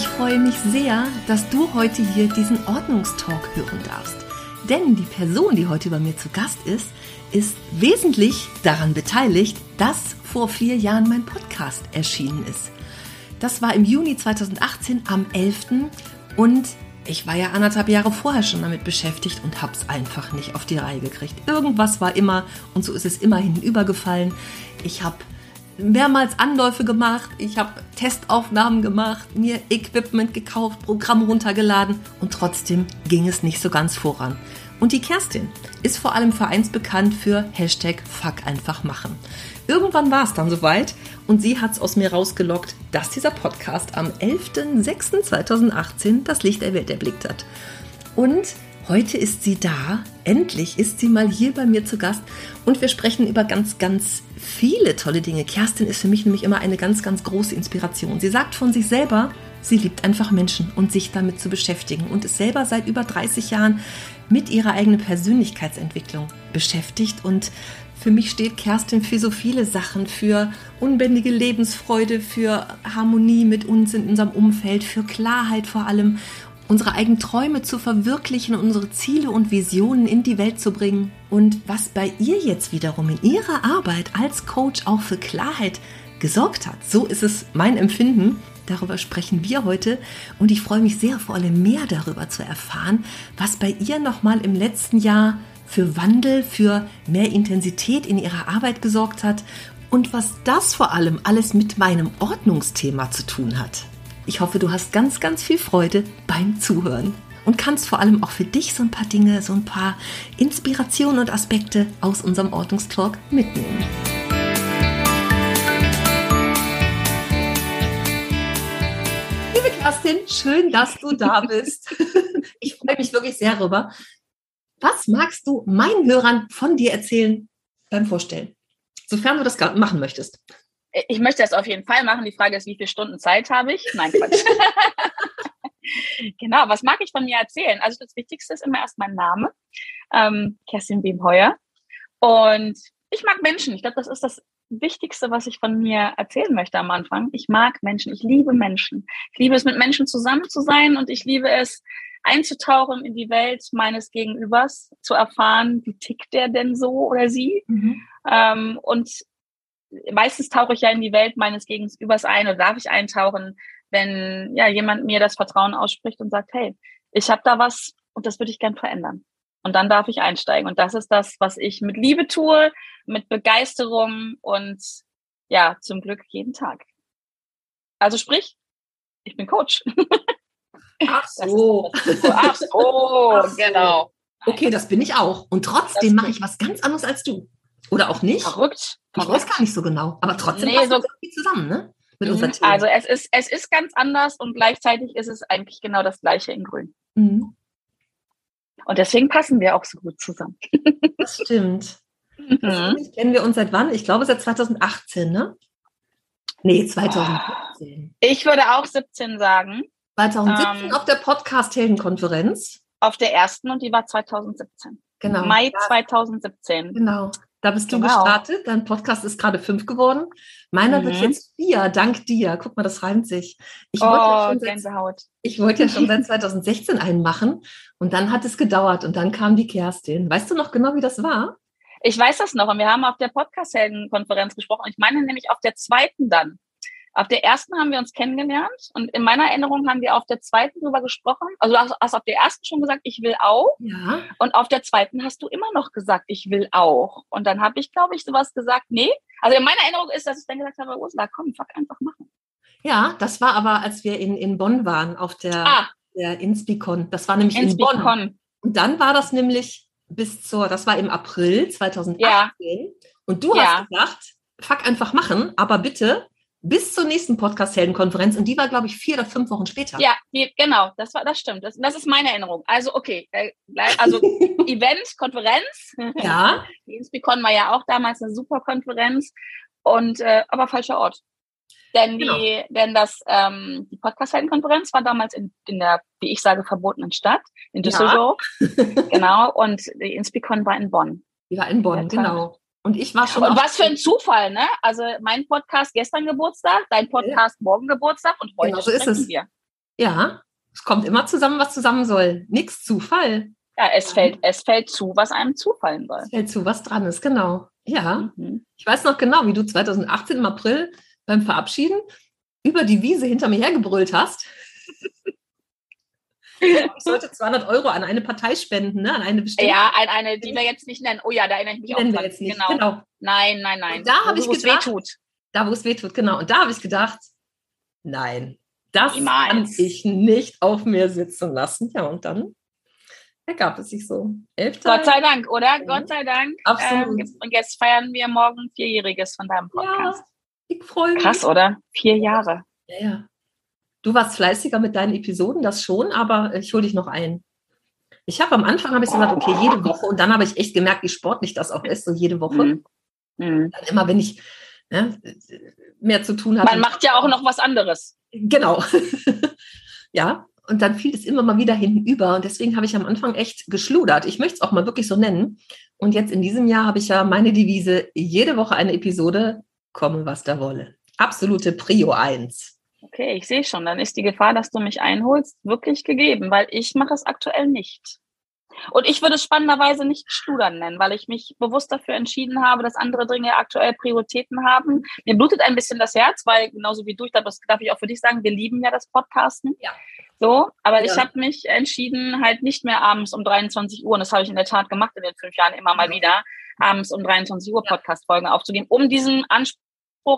ich freue mich sehr, dass du heute hier diesen Ordnungstalk hören darfst. Denn die Person, die heute bei mir zu Gast ist, ist wesentlich daran beteiligt, dass vor vier Jahren mein Podcast erschienen ist. Das war im Juni 2018 am 11. und ich war ja anderthalb Jahre vorher schon damit beschäftigt und hab's einfach nicht auf die Reihe gekriegt. Irgendwas war immer und so ist es immer hinübergefallen. Ich habe mehrmals Anläufe gemacht, ich habe Testaufnahmen gemacht, mir Equipment gekauft, Programm runtergeladen und trotzdem ging es nicht so ganz voran. Und die Kerstin ist vor allem vereinsbekannt für Hashtag Fuck einfach machen. Irgendwann war es dann soweit und sie hat es aus mir rausgelockt, dass dieser Podcast am 11.06.2018 das Licht der Welt erblickt hat. Und heute ist sie da, endlich ist sie mal hier bei mir zu Gast und wir sprechen über ganz, ganz viele tolle Dinge. Kerstin ist für mich nämlich immer eine ganz, ganz große Inspiration. Sie sagt von sich selber, sie liebt einfach Menschen und sich damit zu beschäftigen und ist selber seit über 30 Jahren mit ihrer eigenen Persönlichkeitsentwicklung beschäftigt und für mich steht Kerstin für so viele Sachen, für unbändige Lebensfreude, für Harmonie mit uns in unserem Umfeld, für Klarheit vor allem, unsere eigenen Träume zu verwirklichen, unsere Ziele und Visionen in die Welt zu bringen. Und was bei ihr jetzt wiederum in ihrer Arbeit als Coach auch für Klarheit gesorgt hat. So ist es mein Empfinden. Darüber sprechen wir heute und ich freue mich sehr, vor allem mehr darüber zu erfahren, was bei ihr nochmal im letzten Jahr für Wandel, für mehr Intensität in ihrer Arbeit gesorgt hat und was das vor allem alles mit meinem Ordnungsthema zu tun hat. Ich hoffe, du hast ganz, ganz viel Freude beim Zuhören und kannst vor allem auch für dich so ein paar Dinge, so ein paar Inspirationen und Aspekte aus unserem Ordnungstalk mitnehmen. Liebe Kerstin, schön, dass du da bist. Ich freue mich wirklich sehr darüber. Was magst du meinen Hörern von dir erzählen beim Vorstellen? Sofern du das machen möchtest. Ich möchte das auf jeden Fall machen. Die Frage ist, wie viele Stunden Zeit habe ich? Nein, Quatsch. genau, was mag ich von mir erzählen? Also das Wichtigste ist immer erst mein Name, ähm, Kerstin Beemheuer. Und ich mag Menschen. Ich glaube, das ist das Wichtigste, was ich von mir erzählen möchte am Anfang. Ich mag Menschen. Ich liebe Menschen. Ich liebe es, mit Menschen zusammen zu sein und ich liebe es, einzutauchen in die Welt meines Gegenübers, zu erfahren, wie tickt der denn so oder sie. Mhm. Ähm, und meistens tauche ich ja in die Welt meines Gegenübers ein oder darf ich eintauchen, wenn ja jemand mir das Vertrauen ausspricht und sagt, hey, ich habe da was und das würde ich gern verändern. Und dann darf ich einsteigen. Und das ist das, was ich mit Liebe tue, mit Begeisterung und ja, zum Glück jeden Tag. Also sprich, ich bin Coach. Ach so. Ach so, Ach so. genau. Okay, das bin ich auch. Und trotzdem mache ich was ganz anderes als du. Oder auch nicht. Verrückt. Ich weiß gar nicht so genau. Aber trotzdem nee, passt so das zusammen, ne? Mit mhm. Also es ist, es ist ganz anders und gleichzeitig ist es eigentlich genau das gleiche in Grün. Mhm. Und deswegen passen wir auch so gut zusammen. Das stimmt. Mhm. Das kennen wir uns seit wann? Ich glaube seit 2018, ne? Nee, 2017. Ich würde auch 17 sagen. 2017 ähm, auf der Podcast-Heldenkonferenz. Auf der ersten und die war 2017. Genau. Mai 2017. Genau. Da bist du genau. gestartet. Dein Podcast ist gerade fünf geworden. Meiner mhm. wird jetzt vier, dank dir. Guck mal, das reimt sich. Ich oh, wollte ja schon Gänsehaut. Seit, ich wollte ja schon seit 2016 einen machen und dann hat es gedauert und dann kam die Kerstin. Weißt du noch genau, wie das war? Ich weiß das noch und wir haben auf der Podcast-Helden-Konferenz gesprochen. Ich meine nämlich auf der zweiten dann. Auf der ersten haben wir uns kennengelernt und in meiner Erinnerung haben wir auf der zweiten drüber gesprochen. Also du hast auf der ersten schon gesagt, ich will auch. Ja. Und auf der zweiten hast du immer noch gesagt, ich will auch. Und dann habe ich, glaube ich, sowas gesagt, nee. Also in meiner Erinnerung ist, dass ich dann gesagt habe, Ursula, komm, fuck, einfach machen. Ja, das war aber, als wir in, in Bonn waren, auf der, ah. der Inspicon. Das war nämlich Inspicon. in Bonn. Und dann war das nämlich bis zur, das war im April 2018. Ja. Und du ja. hast gesagt, fuck, einfach machen, aber bitte bis zur nächsten Podcast-Heldenkonferenz und die war, glaube ich, vier oder fünf Wochen später. Ja, genau, das war, das stimmt. Das, das ist meine Erinnerung. Also, okay, äh, also Event, Konferenz. Ja. Die Inspicon war ja auch damals eine super Konferenz und äh, aber falscher Ort. Denn genau. die, denn das, ähm, die Podcast-Heldenkonferenz war damals in, in der, wie ich sage, verbotenen Stadt, in Düsseldorf. Ja. genau. Und die Inspicon war in Bonn. Die war in Bonn, genau. Und ich war schon. Und was für ein Zufall, ne? Also mein Podcast gestern Geburtstag, dein Podcast ja. morgen Geburtstag und heute genau, so ist es. wir. Ja, es kommt immer zusammen, was zusammen soll. Nix Zufall. Ja, es fällt, es fällt zu, was einem zufallen soll. Es fällt zu, was dran ist, genau. Ja. Mhm. Ich weiß noch genau, wie du 2018 im April beim Verabschieden über die Wiese hinter mir hergebrüllt hast. ich sollte 200 Euro an eine Partei spenden, ne? an eine bestimmte. Ja, an eine, die wir jetzt nicht nennen. Oh ja, da erinnere ich mich die auch dran. Jetzt nicht. Genau. genau. Nein, nein, nein. Und da habe ich gedacht, wehtut. Da, wo es wehtut, genau. Und da habe ich gedacht, nein, das Niemals. kann ich nicht auf mir sitzen lassen. Ja, und dann ergab es sich so. Elf Gott sei Dank, oder? Ja. Gott sei Dank. Absolut. Ähm, und jetzt feiern wir morgen Vierjähriges von deinem Podcast. Ja, ich freue mich. Krass, oder? Vier Jahre. Ja, ja. Du warst fleißiger mit deinen Episoden, das schon, aber ich hole dich noch ein. Ich habe am Anfang habe ich gesagt, okay, jede Woche und dann habe ich echt gemerkt, wie sportlich das auch ist, so jede Woche. Mhm. Mhm. Dann immer, wenn ich ne, mehr zu tun habe. Man macht ja auch noch was anderes. Genau. ja, und dann fiel es immer mal wieder hinten über. Und deswegen habe ich am Anfang echt geschludert. Ich möchte es auch mal wirklich so nennen. Und jetzt in diesem Jahr habe ich ja meine Devise, jede Woche eine Episode, komme was da wolle. Absolute Prio 1. Okay, ich sehe schon. Dann ist die Gefahr, dass du mich einholst, wirklich gegeben, weil ich mache es aktuell nicht. Und ich würde es spannenderweise nicht Studern nennen, weil ich mich bewusst dafür entschieden habe, dass andere Dinge aktuell Prioritäten haben. Mir blutet ein bisschen das Herz, weil genauso wie du, ich glaube, das darf ich auch für dich sagen, wir lieben ja das Podcasten. Ja. So, aber ja. ich habe mich entschieden, halt nicht mehr abends um 23 Uhr, und das habe ich in der Tat gemacht in den fünf Jahren immer mal wieder, abends um 23 Uhr Podcast-Folgen aufzugeben, um diesen Anspruch,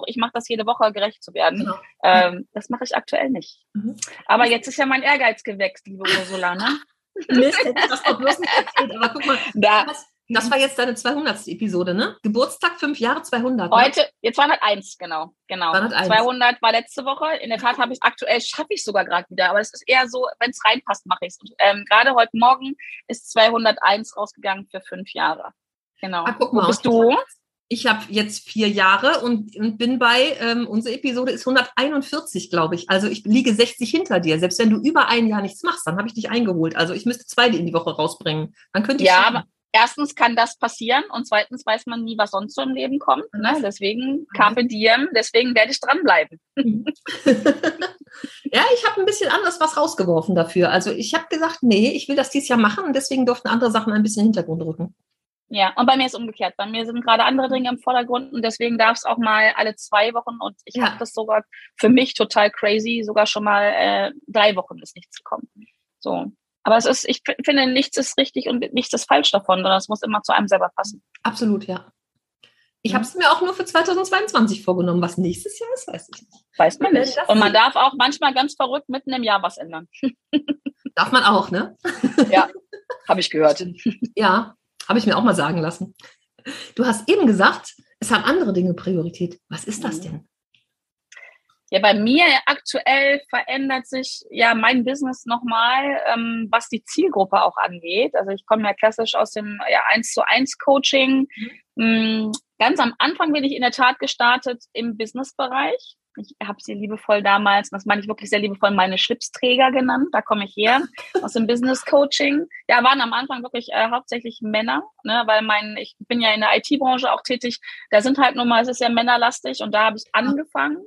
ich mache das jede Woche, gerecht zu werden. Genau. Ähm, das mache ich aktuell nicht. Mhm. Aber jetzt ist ja mein Ehrgeiz gewächst, liebe Ursula, ne? Mist, das doch bloß nicht erzählt. Aber guck mal, da. das, war jetzt deine 200. Episode, ne? Geburtstag, fünf Jahre, 200. Ne? Heute, jetzt 201, genau. genau. 201. 200 war letzte Woche. In der Tat habe ich aktuell, schaffe ich sogar gerade wieder. Aber es ist eher so, wenn es reinpasst, mache ich es. Ähm, gerade heute Morgen ist 201 rausgegangen für fünf Jahre. Genau. Ah, guck mal, Wo bist du? Ich habe jetzt vier Jahre und, und bin bei, ähm, unsere Episode ist 141, glaube ich. Also ich liege 60 hinter dir. Selbst wenn du über ein Jahr nichts machst, dann habe ich dich eingeholt. Also ich müsste zwei in die Woche rausbringen. Dann könnte ich. Ja, aber erstens kann das passieren und zweitens weiß man nie, was sonst so im Leben kommt. Ne? Deswegen Carpe Diem, deswegen werde ich dranbleiben. ja, ich habe ein bisschen anders was rausgeworfen dafür. Also ich habe gesagt, nee, ich will das dieses Jahr machen und deswegen durften andere Sachen ein bisschen in den Hintergrund rücken. Ja, und bei mir ist umgekehrt. Bei mir sind gerade andere Dinge im Vordergrund und deswegen darf es auch mal alle zwei Wochen und ich ja. habe das sogar für mich total crazy, sogar schon mal äh, drei Wochen ist nichts gekommen. So. Aber es ist, ich finde, nichts ist richtig und nichts ist falsch davon, sondern es muss immer zu einem selber passen. Absolut, ja. Ich habe es mir auch nur für 2022 vorgenommen. Was nächstes Jahr ist, weiß ich nicht. Weiß man nicht. Und man darf auch manchmal ganz verrückt mitten im Jahr was ändern. Darf man auch, ne? Ja, habe ich gehört. Ja, habe ich mir auch mal sagen lassen. Du hast eben gesagt, es haben andere Dinge Priorität. Was ist das mhm. denn? Ja, bei mir aktuell verändert sich ja mein Business nochmal, ähm, was die Zielgruppe auch angeht. Also ich komme ja klassisch aus dem ja, 1 zu 1 Coaching. Mhm. Mm, ganz am Anfang bin ich in der Tat gestartet im Businessbereich ich habe sie liebevoll damals, das meine ich wirklich sehr liebevoll, meine Schlipsträger genannt. Da komme ich her aus dem Business Coaching. Ja, waren am Anfang wirklich äh, hauptsächlich Männer, ne, weil mein, ich bin ja in der IT-Branche auch tätig. Da sind halt nun mal, es ist ja männerlastig und da habe ich angefangen.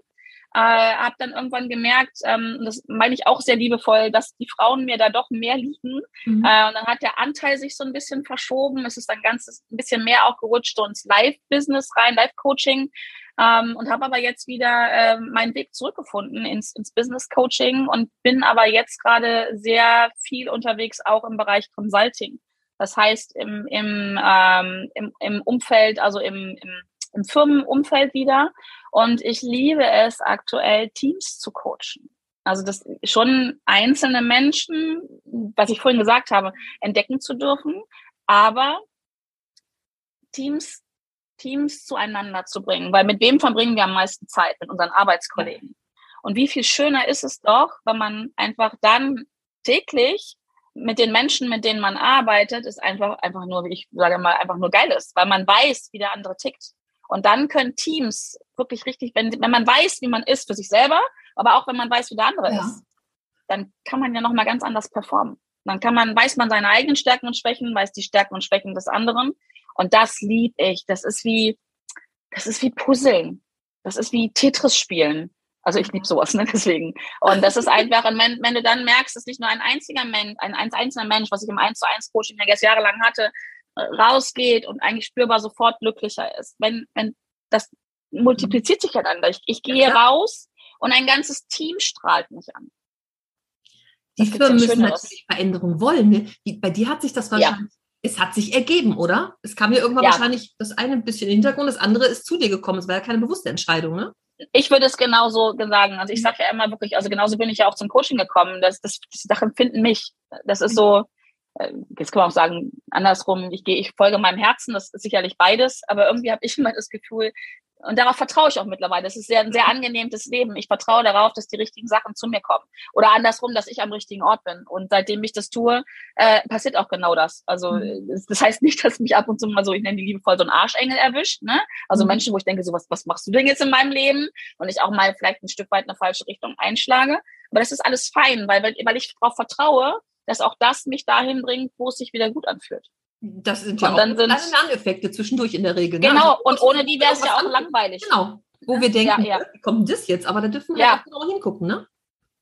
Äh, habe dann irgendwann gemerkt, ähm, das meine ich auch sehr liebevoll, dass die Frauen mir da doch mehr liegen. Mhm. Äh, und dann hat der Anteil sich so ein bisschen verschoben. Es ist dann ganz ein bisschen mehr auch gerutscht ins Live-Business rein, Live-Coaching. Ähm, und habe aber jetzt wieder äh, meinen Weg zurückgefunden ins, ins Business Coaching und bin aber jetzt gerade sehr viel unterwegs auch im Bereich Consulting. Das heißt im, im, ähm, im, im Umfeld, also im, im, im Firmenumfeld wieder. Und ich liebe es aktuell, Teams zu coachen. Also das schon einzelne Menschen, was ich vorhin gesagt habe, entdecken zu dürfen, aber Teams Teams zueinander zu bringen, weil mit wem verbringen wir am meisten Zeit? Mit unseren Arbeitskollegen. Und wie viel schöner ist es doch, wenn man einfach dann täglich mit den Menschen, mit denen man arbeitet, ist einfach, einfach nur, wie ich sage mal, einfach nur geil ist, weil man weiß, wie der andere tickt. Und dann können Teams wirklich richtig, wenn, wenn man weiß, wie man ist für sich selber, aber auch wenn man weiß, wie der andere ja. ist, dann kann man ja nochmal ganz anders performen. Dann kann man, weiß man seine eigenen Stärken und Schwächen, weiß die Stärken und Schwächen des anderen und das lieb ich. Das ist wie, das ist wie Puzzeln. Das ist wie Tetris spielen. Also ich liebe sowas, ne? Deswegen. Und das ist einfach, wenn, wenn du dann merkst, dass nicht nur ein einziger Mensch, ein, ein einzelner Mensch, was ich im 1 zu 1 Coaching ja jetzt jahrelang hatte, äh, rausgeht und eigentlich spürbar sofort glücklicher ist. Wenn, wenn das multipliziert sich ja dann. Ich, ich gehe ja, raus und ein ganzes Team strahlt mich an. Die Firmen müssen natürlich Veränderung wollen. Ne? bei dir hat sich das wahrscheinlich, ja. Es hat sich ergeben, oder? Es kam ja irgendwann ja. wahrscheinlich das eine ein bisschen im Hintergrund, das andere ist zu dir gekommen. Es war ja keine bewusste Entscheidung, ne? Ich würde es genauso sagen. Also ich mhm. sage ja immer wirklich, also genauso bin ich ja auch zum Coaching gekommen. Das, das, die Sachen finden mich. Das ist so, jetzt kann man auch sagen, andersrum, ich gehe, ich folge meinem Herzen, das ist sicherlich beides, aber irgendwie habe ich immer das Gefühl, und darauf vertraue ich auch mittlerweile. Das ist sehr, ein sehr angenehmes Leben. Ich vertraue darauf, dass die richtigen Sachen zu mir kommen. Oder andersrum, dass ich am richtigen Ort bin. Und seitdem ich das tue, äh, passiert auch genau das. Also mhm. das heißt nicht, dass mich ab und zu mal so, ich nenne die liebevoll, so ein Arschengel erwischt. Ne? Also mhm. Menschen, wo ich denke, so was, was machst du denn jetzt in meinem Leben? Und ich auch mal vielleicht ein Stück weit in eine falsche Richtung einschlage. Aber das ist alles fein, weil, weil ich darauf vertraue, dass auch das mich dahin bringt, wo es sich wieder gut anfühlt. Das sind ja und auch kleine Lerneffekte zwischendurch in der Regel. Ne? Genau, also, und ohne die wäre es ja auch langweilig. Genau, wo wir denken, ja, ja. wie kommt das jetzt? Aber da dürfen wir ja. auch genau hingucken, ne?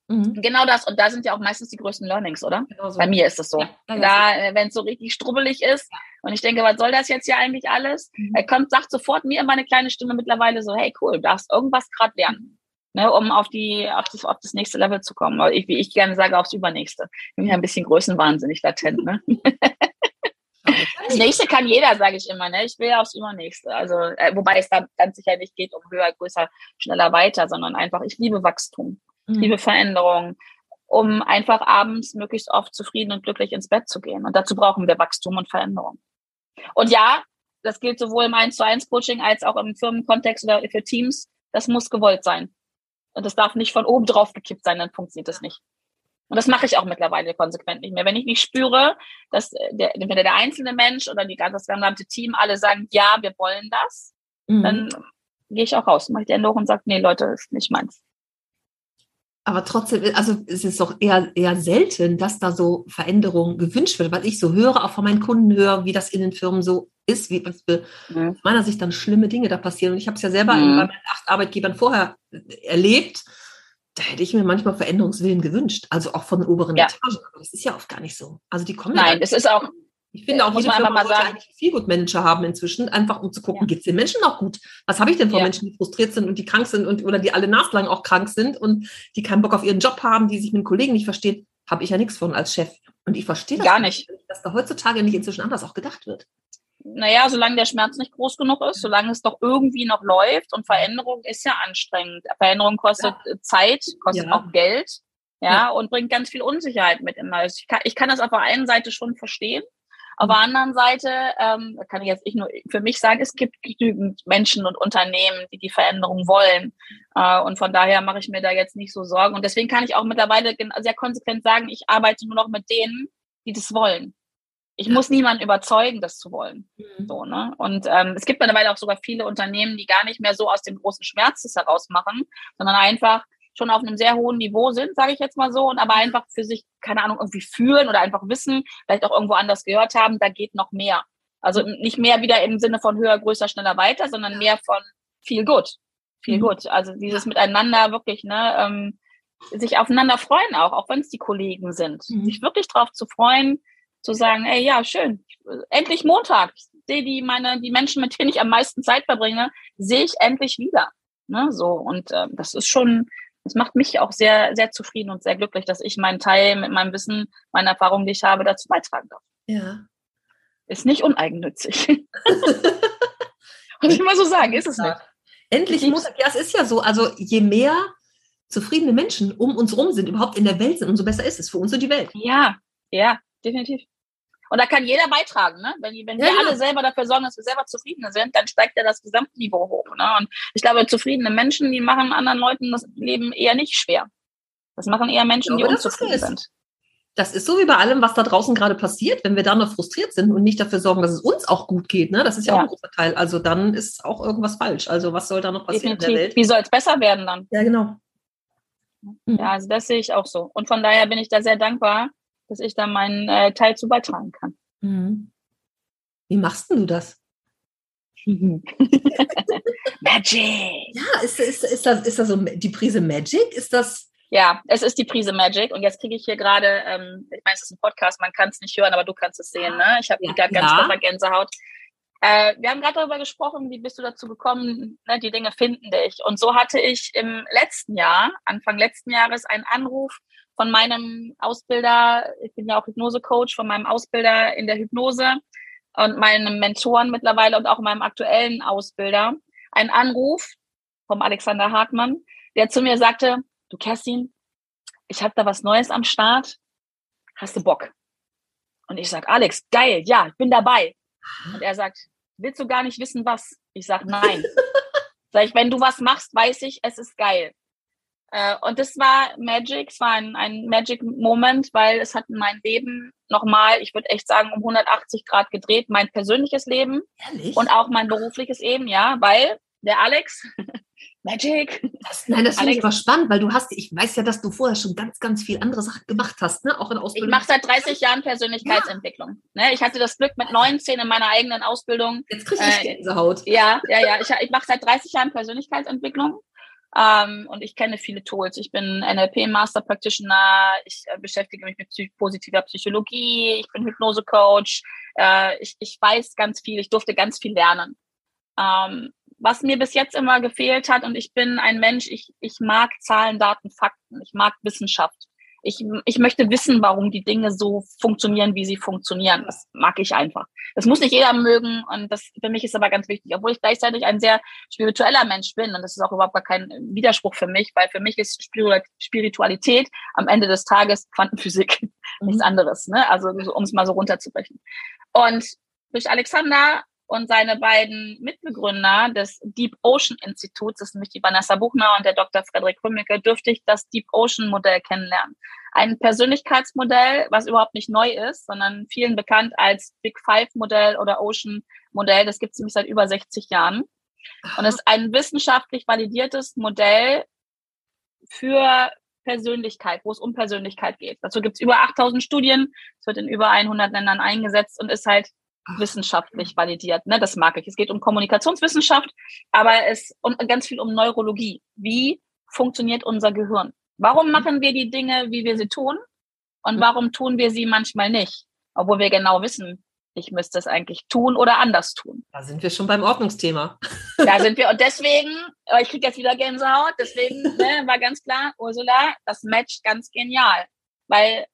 Mhm. Genau das. Und da sind ja auch meistens die größten Learnings, oder? Genau so. Bei mir ist es so. Ja, da, äh, wenn es so richtig strubbelig ist und ich denke, was soll das jetzt hier eigentlich alles? Mhm. Er kommt, sagt sofort mir immer eine kleine Stimme mittlerweile so, hey cool, du darfst irgendwas gerade lernen. Ne, um auf die, auf das, auf das nächste Level zu kommen. Ich, wie ich gerne sage, aufs übernächste. Ich bin ja ein bisschen größenwahnsinnig latent, ne? Das nächste kann jeder, sage ich immer. Ne? Ich will aufs Übernächste. Also, äh, wobei es da ganz sicher nicht geht um höher, größer, schneller, weiter, sondern einfach, ich liebe Wachstum, mhm. liebe Veränderung, um einfach abends möglichst oft zufrieden und glücklich ins Bett zu gehen. Und dazu brauchen wir Wachstum und Veränderung. Und ja, das gilt sowohl im 1 zu 1 Coaching als auch im Firmenkontext oder für Teams. Das muss gewollt sein. Und das darf nicht von oben drauf gekippt sein, dann funktioniert das nicht. Und das mache ich auch mittlerweile konsequent nicht mehr. Wenn ich nicht spüre, dass der, entweder der einzelne Mensch oder die, das gesamte Team alle sagen, ja, wir wollen das, mhm. dann gehe ich auch raus, mache ich die Änderung und sage, nee, Leute, ist nicht meins. Aber trotzdem, also es ist doch eher, eher selten, dass da so Veränderungen gewünscht wird, weil ich so höre, auch von meinen Kunden höre, wie das in den Firmen so ist, wie was für mhm. aus meiner Sicht dann schlimme Dinge da passieren. Und ich habe es ja selber mhm. bei meinen acht Arbeitgebern vorher erlebt da hätte ich mir manchmal Veränderungswillen gewünscht, also auch von den oberen ja. Etagen. Aber das ist ja oft gar nicht so. Also die kommen Nein, es ist auch. Ich finde auch, jede Firma mal sollte eigentlich viel gut Manager haben inzwischen, einfach um zu gucken, ja. geht es den Menschen noch gut? Was habe ich denn von ja. Menschen, die frustriert sind und die krank sind und oder die alle naslang auch krank sind und die keinen Bock auf ihren Job haben, die sich mit Kollegen nicht verstehen? Habe ich ja nichts von als Chef. Und ich verstehe das gar nicht, dass da heutzutage nicht inzwischen anders auch gedacht wird naja, solange der Schmerz nicht groß genug ist, solange es doch irgendwie noch läuft und Veränderung ist ja anstrengend. Veränderung kostet ja. Zeit, kostet auch Geld, ja, und bringt ganz viel Unsicherheit mit immer. Ich kann, ich kann das auf der einen Seite schon verstehen. Auf der anderen Seite ähm, kann ich jetzt ich nur für mich sagen, es gibt genügend Menschen und Unternehmen, die die Veränderung wollen. Äh, und von daher mache ich mir da jetzt nicht so Sorgen. Und deswegen kann ich auch mittlerweile sehr konsequent sagen, ich arbeite nur noch mit denen, die das wollen. Ich muss niemanden überzeugen, das zu wollen. Mhm. So, ne? Und ähm, es gibt mittlerweile auch sogar viele Unternehmen, die gar nicht mehr so aus dem großen Schmerz das heraus machen, sondern einfach schon auf einem sehr hohen Niveau sind, sage ich jetzt mal so, und aber einfach für sich, keine Ahnung, irgendwie fühlen oder einfach wissen, vielleicht auch irgendwo anders gehört haben, da geht noch mehr. Also nicht mehr wieder im Sinne von höher, größer, schneller, weiter, sondern mehr von viel gut. Viel mhm. gut. Also dieses Miteinander wirklich, ne, ähm, sich aufeinander freuen auch, auch wenn es die Kollegen sind. Mhm. Sich wirklich drauf zu freuen, zu sagen, ey, ja, schön, endlich Montag. Ich sehe die, meine, die Menschen, mit denen ich am meisten Zeit verbringe, sehe ich endlich wieder. Ne, so. Und äh, das ist schon, das macht mich auch sehr, sehr zufrieden und sehr glücklich, dass ich meinen Teil mit meinem Wissen, meiner Erfahrung, die ich habe, dazu beitragen darf. Ja. Ist nicht uneigennützig. Muss ich mal so sagen, ist es nicht. Endlich Montag, ja, es ist ja so. Also je mehr zufriedene Menschen um uns rum sind, überhaupt in der Welt sind, umso besser ist es für uns und die Welt. Ja, ja, definitiv. Und da kann jeder beitragen, ne? Wenn, wenn ja, wir alle selber dafür sorgen, dass wir selber zufrieden sind, dann steigt ja das Gesamtniveau hoch. Ne? Und ich glaube, zufriedene Menschen, die machen anderen Leuten das Leben eher nicht schwer. Das machen eher Menschen, glaube, die unzufrieden sind. Das ist so wie bei allem, was da draußen gerade passiert, wenn wir dann noch frustriert sind und nicht dafür sorgen, dass es uns auch gut geht. Ne? Das ist ja, ja. auch ein großer Teil. Also dann ist auch irgendwas falsch. Also was soll da noch passieren Definitiv. in der Welt? Wie soll es besser werden dann? Ja, genau. Ja, also das sehe ich auch so. Und von daher bin ich da sehr dankbar, dass ich da meinen äh, Teil zu beitragen kann. Mhm. Wie machst du das? Magic. Ja, ist, ist, ist, das, ist das so die Prise Magic? Ist das. Ja, es ist die Prise Magic. Und jetzt kriege ich hier gerade, ähm, ich meine, es ist ein Podcast, man kann es nicht hören, aber du kannst es sehen. Ne? Ich habe ja, gerade ganz ja. Gänsehaut. Äh, wir haben gerade darüber gesprochen, wie bist du dazu gekommen, ne, die Dinge finden dich. Und so hatte ich im letzten Jahr, Anfang letzten Jahres, einen Anruf von meinem Ausbilder, ich bin ja auch Hypnose-Coach, von meinem Ausbilder in der Hypnose und meinem Mentoren mittlerweile und auch meinem aktuellen Ausbilder, einen Anruf vom Alexander Hartmann, der zu mir sagte, du Kerstin, ich habe da was Neues am Start, hast du Bock? Und ich sag, Alex, geil, ja, ich bin dabei. Und er sagt, willst du gar nicht wissen, was? Ich sag, nein. sag ich, wenn du was machst, weiß ich, es ist geil. Äh, und das war Magic, es war ein, ein Magic-Moment, weil es hat mein Leben nochmal, ich würde echt sagen, um 180 Grad gedreht, mein persönliches Leben Ehrlich? und auch mein berufliches eben, ja, weil der Alex, Magic. Das, nein, das finde ich aber spannend, weil du hast, ich weiß ja, dass du vorher schon ganz, ganz viel andere Sachen gemacht hast, ne? auch in Ausbildung. Ich mache seit 30 Jahren Persönlichkeitsentwicklung. Ja. Ne? Ich hatte das Glück mit 19 in meiner eigenen Ausbildung. Jetzt kriege ich äh, Gänsehaut. Ja, ja, ja. Ich, ich mache seit 30 Jahren Persönlichkeitsentwicklung ähm, und ich kenne viele Tools. Ich bin NLP Master Practitioner. Ich äh, beschäftige mich mit psych positiver Psychologie. Ich bin Hypnose Coach. Äh, ich, ich weiß ganz viel. Ich durfte ganz viel lernen. Ähm, was mir bis jetzt immer gefehlt hat, und ich bin ein Mensch, ich, ich mag Zahlen, Daten, Fakten. Ich mag Wissenschaft ich, ich möchte wissen, warum die Dinge so funktionieren, wie sie funktionieren. Das mag ich einfach. Das muss nicht jeder mögen und das für mich ist aber ganz wichtig, obwohl ich gleichzeitig ein sehr spiritueller Mensch bin und das ist auch überhaupt gar kein Widerspruch für mich, weil für mich ist Spiritualität am Ende des Tages Quantenphysik, mhm. nichts anderes. Ne? Also um es mal so runterzubrechen. Und durch Alexander und seine beiden Mitbegründer des Deep Ocean Instituts, das ist nämlich die Vanessa Buchner und der Dr. Frederik Rümmicke, dürfte ich das Deep Ocean Modell kennenlernen. Ein Persönlichkeitsmodell, was überhaupt nicht neu ist, sondern vielen bekannt als Big Five Modell oder Ocean Modell. Das gibt es nämlich seit über 60 Jahren. Und es ist ein wissenschaftlich validiertes Modell für Persönlichkeit, wo es um Persönlichkeit geht. Dazu gibt es über 8000 Studien, es wird in über 100 Ländern eingesetzt und ist halt wissenschaftlich validiert. Ne? Das mag ich. Es geht um Kommunikationswissenschaft, aber es und ganz viel um Neurologie. Wie funktioniert unser Gehirn? Warum mhm. machen wir die Dinge, wie wir sie tun? Und mhm. warum tun wir sie manchmal nicht? Obwohl wir genau wissen, ich müsste es eigentlich tun oder anders tun. Da sind wir schon beim Ordnungsthema. Da sind wir. Und deswegen, ich kriege jetzt wieder Gänsehaut, deswegen ne, war ganz klar, Ursula, das matcht ganz genial. Weil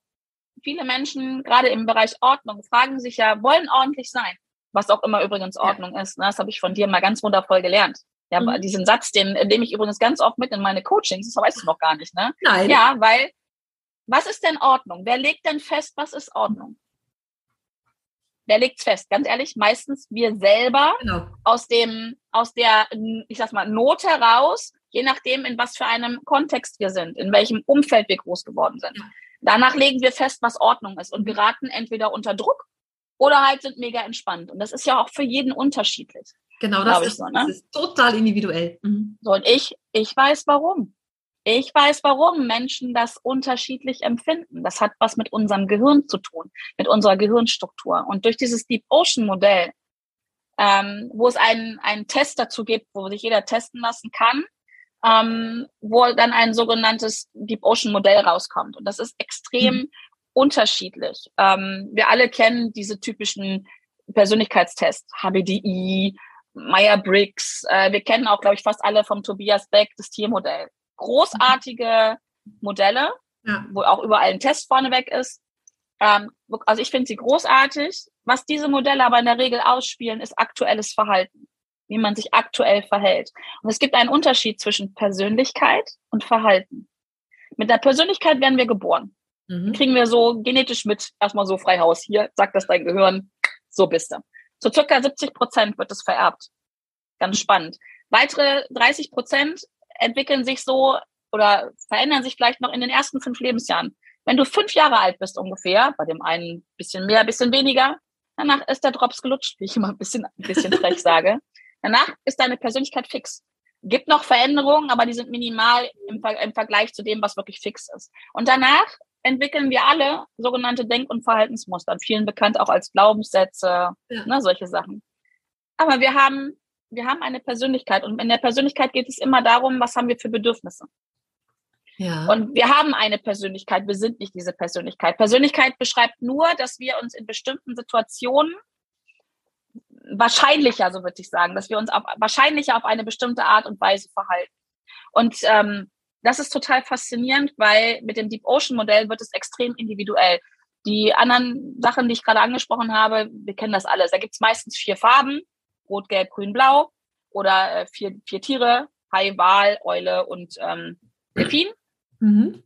viele Menschen, gerade im Bereich Ordnung, fragen sich ja, wollen ordentlich sein. Was auch immer übrigens Ordnung ja. ist. Ne? Das habe ich von dir mal ganz wundervoll gelernt. Ja, mhm. diesen Satz, den nehme ich übrigens ganz oft mit in meine Coachings, das weißt du noch gar nicht, ne? Nein. Ja, weil, was ist denn Ordnung? Wer legt denn fest, was ist Ordnung? Wer legt's fest? Ganz ehrlich, meistens wir selber genau. aus dem, aus der, ich sag mal, Not heraus, je nachdem, in was für einem Kontext wir sind, in welchem Umfeld wir groß geworden sind. Danach legen wir fest, was Ordnung ist und geraten entweder unter Druck oder halt sind mega entspannt. Und das ist ja auch für jeden unterschiedlich. Genau, das, ist, so, ne? das ist total individuell. Mhm. So, und ich, ich weiß warum. Ich weiß, warum Menschen das unterschiedlich empfinden. Das hat was mit unserem Gehirn zu tun, mit unserer Gehirnstruktur. Und durch dieses Deep Ocean Modell, ähm, wo es einen, einen Test dazu gibt, wo sich jeder testen lassen kann, ähm, wo dann ein sogenanntes Deep Ocean Modell rauskommt. Und das ist extrem mhm. unterschiedlich. Ähm, wir alle kennen diese typischen Persönlichkeitstests, HBDI, Meyer-Briggs. Äh, wir kennen auch, glaube ich, fast alle vom Tobias Beck das Tiermodell. Großartige Modelle, ja. wo auch überall ein Test vorneweg ist. Ähm, also ich finde sie großartig. Was diese Modelle aber in der Regel ausspielen, ist aktuelles Verhalten wie man sich aktuell verhält. Und es gibt einen Unterschied zwischen Persönlichkeit und Verhalten. Mit der Persönlichkeit werden wir geboren. Mhm. Kriegen wir so genetisch mit, erstmal so frei Haus. Hier sagt das dein Gehirn, so bist du. So circa 70 Prozent wird es vererbt. Ganz spannend. Weitere 30 Prozent entwickeln sich so oder verändern sich vielleicht noch in den ersten fünf Lebensjahren. Wenn du fünf Jahre alt bist ungefähr, bei dem einen bisschen mehr, bisschen weniger, danach ist der Drops gelutscht, wie ich immer ein bisschen, ein bisschen frech sage. Danach ist deine Persönlichkeit fix. Gibt noch Veränderungen, aber die sind minimal im, Ver im Vergleich zu dem, was wirklich fix ist. Und danach entwickeln wir alle sogenannte Denk- und Verhaltensmuster, vielen bekannt auch als Glaubenssätze, ja. ne, solche Sachen. Aber wir haben wir haben eine Persönlichkeit und in der Persönlichkeit geht es immer darum, was haben wir für Bedürfnisse. Ja. Und wir haben eine Persönlichkeit, wir sind nicht diese Persönlichkeit. Persönlichkeit beschreibt nur, dass wir uns in bestimmten Situationen wahrscheinlicher, so würde ich sagen, dass wir uns auf, wahrscheinlicher auf eine bestimmte Art und Weise verhalten. Und ähm, das ist total faszinierend, weil mit dem Deep Ocean Modell wird es extrem individuell. Die anderen Sachen, die ich gerade angesprochen habe, wir kennen das alles. Da gibt es meistens vier Farben, rot, gelb, grün, blau oder äh, vier, vier Tiere, Hai, Wal, Eule und ähm, Delfin. Mhm.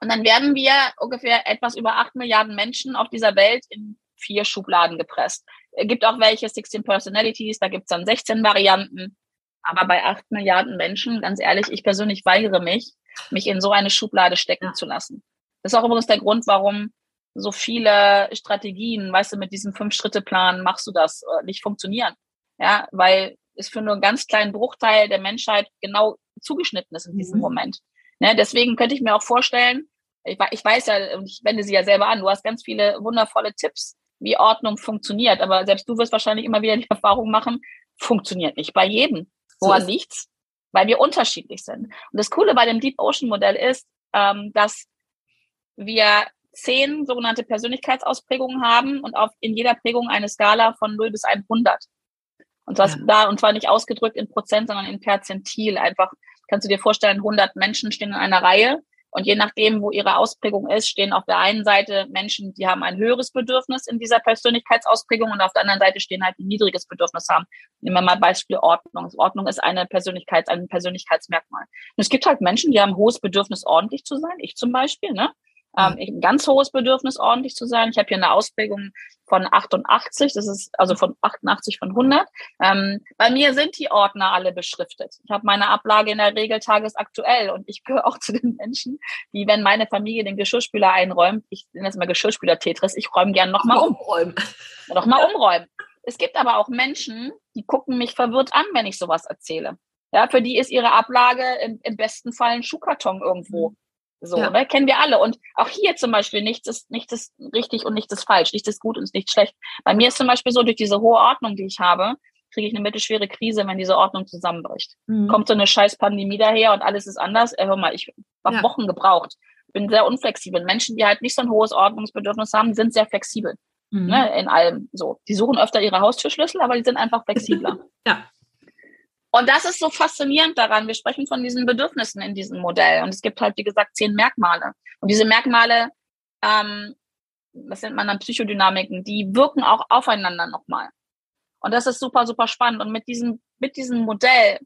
Und dann werden wir ungefähr etwas über acht Milliarden Menschen auf dieser Welt in vier Schubladen gepresst. Es gibt auch welche, 16 Personalities, da gibt es dann 16 Varianten. Aber bei acht Milliarden Menschen, ganz ehrlich, ich persönlich weigere mich, mich in so eine Schublade stecken zu lassen. Das ist auch übrigens der Grund, warum so viele Strategien, weißt du, mit diesem Fünf-Schritte-Plan machst du das, äh, nicht funktionieren. Ja, weil es für nur einen ganz kleinen Bruchteil der Menschheit genau zugeschnitten ist in diesem mhm. Moment. Ne, deswegen könnte ich mir auch vorstellen, ich, ich weiß ja, und ich wende sie ja selber an, du hast ganz viele wundervolle Tipps, wie Ordnung funktioniert, aber selbst du wirst wahrscheinlich immer wieder die Erfahrung machen, funktioniert nicht bei jedem. Woran so liegt's? Weil wir unterschiedlich sind. Und das Coole bei dem Deep Ocean Modell ist, ähm, dass wir zehn sogenannte Persönlichkeitsausprägungen haben und auf, in jeder Prägung eine Skala von 0 bis 100. Und zwar, ja. da, und zwar nicht ausgedrückt in Prozent, sondern in Perzentil. Einfach, kannst du dir vorstellen, 100 Menschen stehen in einer Reihe und je nachdem, wo ihre Ausprägung ist, stehen auf der einen Seite Menschen, die haben ein höheres Bedürfnis in dieser Persönlichkeitsausprägung und auf der anderen Seite stehen halt, die ein niedriges Bedürfnis haben. Nehmen wir mal Beispiel Ordnung. Ordnung ist eine Persönlichkeits, ein Persönlichkeitsmerkmal. Und es gibt halt Menschen, die haben ein hohes Bedürfnis, ordentlich zu sein. Ich zum Beispiel, ne? Ähm, ein ganz hohes Bedürfnis, ordentlich zu sein. Ich habe hier eine Ausprägung von 88, das ist also von 88 von 100. Ähm, bei mir sind die Ordner alle beschriftet. Ich habe meine Ablage in der Regel tagesaktuell und ich gehöre auch zu den Menschen, die, wenn meine Familie den Geschirrspüler einräumt, ich nenne das mal Geschirrspüler-Tetris, ich räume gern nochmal um. Umräumen. Nochmal umräumen. Es gibt aber auch Menschen, die gucken mich verwirrt an, wenn ich sowas erzähle. Ja, für die ist ihre Ablage im, im besten Fall ein Schuhkarton irgendwo. So, ja. ne? Kennen wir alle. Und auch hier zum Beispiel, nichts ist, nichts ist richtig und nichts ist falsch, nichts ist gut und nichts schlecht. Bei mir ist zum Beispiel so, durch diese hohe Ordnung, die ich habe, kriege ich eine mittelschwere Krise, wenn diese Ordnung zusammenbricht. Mhm. Kommt so eine scheiß Pandemie daher und alles ist anders. Äh, hör mal, ich habe ja. Wochen gebraucht. Bin sehr unflexibel. Menschen, die halt nicht so ein hohes Ordnungsbedürfnis haben, sind sehr flexibel. Mhm. Ne, in allem so. Die suchen öfter ihre Haustürschlüssel, aber die sind einfach flexibler. ja. Und das ist so faszinierend daran. Wir sprechen von diesen Bedürfnissen in diesem Modell. Und es gibt halt, wie gesagt, zehn Merkmale. Und diese Merkmale, ähm, das nennt man dann Psychodynamiken, die wirken auch aufeinander nochmal. Und das ist super, super spannend. Und mit diesem, mit diesem Modell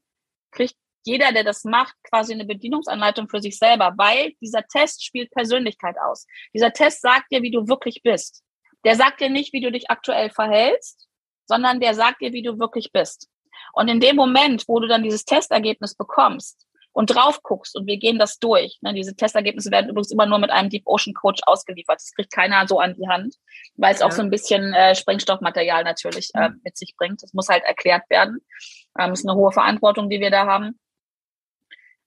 kriegt jeder, der das macht, quasi eine Bedienungsanleitung für sich selber, weil dieser Test spielt Persönlichkeit aus. Dieser Test sagt dir, wie du wirklich bist. Der sagt dir nicht, wie du dich aktuell verhältst, sondern der sagt dir, wie du wirklich bist. Und in dem Moment, wo du dann dieses Testergebnis bekommst und drauf guckst und wir gehen das durch, ne, diese Testergebnisse werden übrigens immer nur mit einem Deep Ocean Coach ausgeliefert. Das kriegt keiner so an die Hand, weil es ja. auch so ein bisschen äh, Sprengstoffmaterial natürlich äh, mhm. mit sich bringt. Das muss halt erklärt werden. Ähm, ist eine hohe Verantwortung, die wir da haben.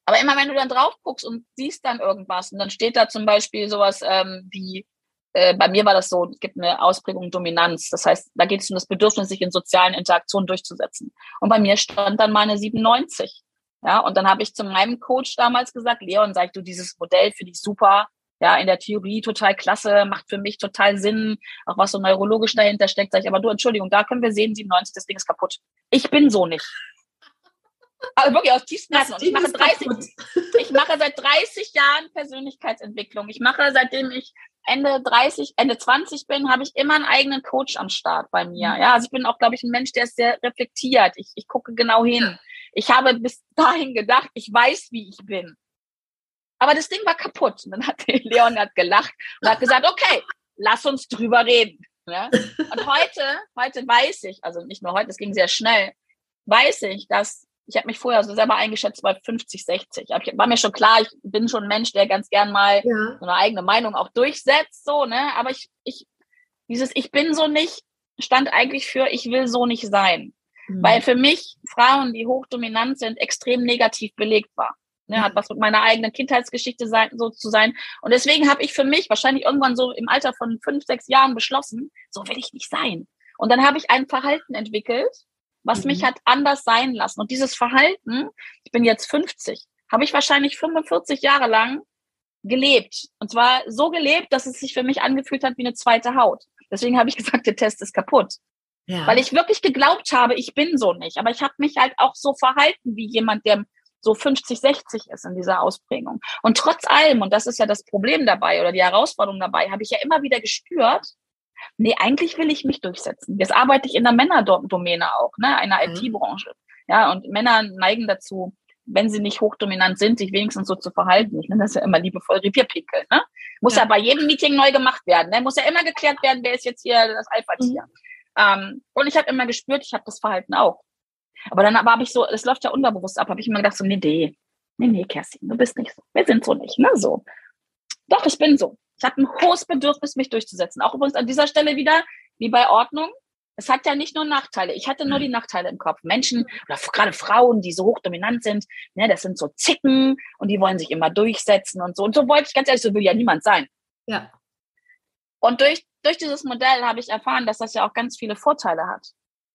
Aber immer wenn du dann drauf guckst und siehst dann irgendwas und dann steht da zum Beispiel sowas ähm, wie äh, bei mir war das so, es gibt eine Ausprägung Dominanz. Das heißt, da geht es um das Bedürfnis, sich in sozialen Interaktionen durchzusetzen. Und bei mir stand dann meine 97. Ja, und dann habe ich zu meinem Coach damals gesagt, Leon, sag du, dieses Modell finde ich super. Ja, in der Theorie total klasse, macht für mich total Sinn, auch was so neurologisch dahinter steckt. Sag ich, aber du, Entschuldigung, da können wir sehen, 97, das Ding ist kaputt. Ich bin so nicht. Also wirklich aus tiefstem Herzen. Ich mache 30, ich mache seit 30 Jahren Persönlichkeitsentwicklung. Ich mache, seitdem ich Ende 30, Ende 20 bin, habe ich immer einen eigenen Coach am Start bei mir. Mhm. Ja, also ich bin auch, glaube ich, ein Mensch, der ist sehr reflektiert. Ich, ich gucke genau hin. Ich habe bis dahin gedacht, ich weiß, wie ich bin. Aber das Ding war kaputt. Und dann hat Leon hat gelacht und hat gesagt, okay, lass uns drüber reden. Ja? Und heute, heute weiß ich, also nicht nur heute, es ging sehr schnell, weiß ich, dass ich habe mich vorher so selber eingeschätzt bei 50, 60. Ich war mir schon klar, ich bin schon ein Mensch, der ganz gern mal ja. so eine eigene Meinung auch durchsetzt, so, ne? Aber ich, ich, dieses Ich bin so nicht stand eigentlich für Ich will so nicht sein. Mhm. Weil für mich Frauen, die hochdominant sind, extrem negativ belegt war. Ne, hat was mit meiner eigenen Kindheitsgeschichte sein, so zu sein. Und deswegen habe ich für mich wahrscheinlich irgendwann so im Alter von fünf, sechs Jahren beschlossen, so will ich nicht sein. Und dann habe ich ein Verhalten entwickelt, was mhm. mich hat anders sein lassen. Und dieses Verhalten, ich bin jetzt 50, habe ich wahrscheinlich 45 Jahre lang gelebt. Und zwar so gelebt, dass es sich für mich angefühlt hat wie eine zweite Haut. Deswegen habe ich gesagt, der Test ist kaputt. Ja. Weil ich wirklich geglaubt habe, ich bin so nicht. Aber ich habe mich halt auch so verhalten wie jemand, der so 50, 60 ist in dieser Ausprägung. Und trotz allem, und das ist ja das Problem dabei oder die Herausforderung dabei, habe ich ja immer wieder gespürt, nee, eigentlich will ich mich durchsetzen. Jetzt arbeite ich in der Männerdomäne auch, ne, einer mhm. IT-Branche. Ja, und Männer neigen dazu, wenn sie nicht hochdominant sind, sich wenigstens so zu verhalten. Ich nenne das ja immer liebevoll Revierpinkeln. Ne? Muss ja. ja bei jedem Meeting neu gemacht werden. Ne? Muss ja immer geklärt werden, wer ist jetzt hier das Alpha-Tier. Mhm. Ähm, und ich habe immer gespürt, ich habe das Verhalten auch. Aber dann habe ich so, es läuft ja unbewusst ab, habe ich immer gedacht, so, nee, nee, nee, nee, Kerstin, du bist nicht so. Wir sind so nicht, ne? So. Doch, ich bin so. Ich habe ein hohes Bedürfnis, mich durchzusetzen. Auch übrigens an dieser Stelle wieder, wie bei Ordnung, es hat ja nicht nur Nachteile. Ich hatte nur die Nachteile im Kopf. Menschen oder gerade Frauen, die so hochdominant sind, ne, das sind so Zicken und die wollen sich immer durchsetzen und so. Und so wollte ich ganz ehrlich, so will ja niemand sein. Ja. Und durch, durch dieses Modell habe ich erfahren, dass das ja auch ganz viele Vorteile hat.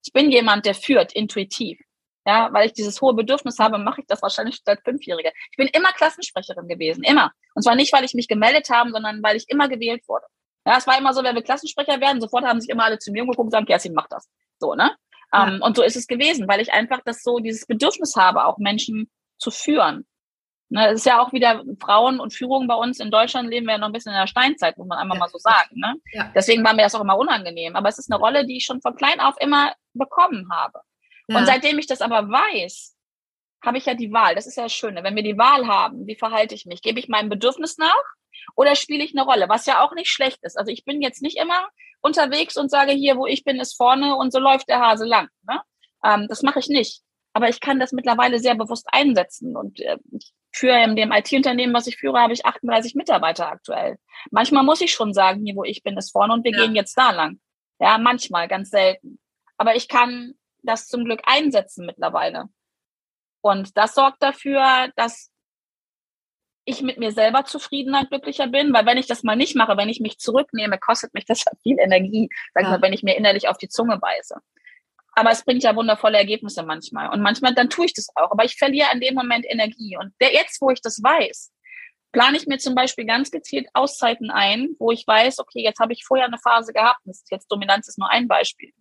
Ich bin jemand, der führt intuitiv. Ja, weil ich dieses hohe Bedürfnis habe, mache ich das wahrscheinlich seit Fünfjährige. Ich bin immer Klassensprecherin gewesen, immer. Und zwar nicht, weil ich mich gemeldet habe, sondern weil ich immer gewählt wurde. Ja, es war immer so, wenn wir Klassensprecher werden, sofort haben sich immer alle zu mir umgeguckt und sagen, Kerstin, mach das. So, ne? Ja. Um, ähm, und so ist es gewesen, weil ich einfach das so, dieses Bedürfnis habe, auch Menschen zu führen. Ne, es ist ja auch wieder Frauen und Führung bei uns in Deutschland leben wir ja noch ein bisschen in der Steinzeit, muss man einmal ja. mal so sagen. Ne? Ja. Deswegen war mir das auch immer unangenehm. Aber es ist eine Rolle, die ich schon von klein auf immer bekommen habe. Ja. Und seitdem ich das aber weiß, habe ich ja die Wahl. Das ist ja das Schöne. Wenn wir die Wahl haben, wie verhalte ich mich? Gebe ich meinem Bedürfnis nach oder spiele ich eine Rolle? Was ja auch nicht schlecht ist. Also ich bin jetzt nicht immer unterwegs und sage, hier, wo ich bin, ist vorne und so läuft der Hase lang. Ne? Ähm, das mache ich nicht. Aber ich kann das mittlerweile sehr bewusst einsetzen. Und äh, führe in dem IT-Unternehmen, was ich führe, habe ich 38 Mitarbeiter aktuell. Manchmal muss ich schon sagen, hier, wo ich bin, ist vorne und wir ja. gehen jetzt da lang. Ja, manchmal, ganz selten. Aber ich kann das zum Glück einsetzen mittlerweile. Und das sorgt dafür, dass ich mit mir selber zufriedener und glücklicher bin, weil wenn ich das mal nicht mache, wenn ich mich zurücknehme, kostet mich das viel Energie, sag ja. mal, wenn ich mir innerlich auf die Zunge beiße. Aber es bringt ja wundervolle Ergebnisse manchmal. Und manchmal, dann tue ich das auch. Aber ich verliere in dem Moment Energie. Und der, jetzt, wo ich das weiß, plane ich mir zum Beispiel ganz gezielt Auszeiten ein, wo ich weiß, okay, jetzt habe ich vorher eine Phase gehabt, das ist jetzt Dominanz ist nur ein Beispiel.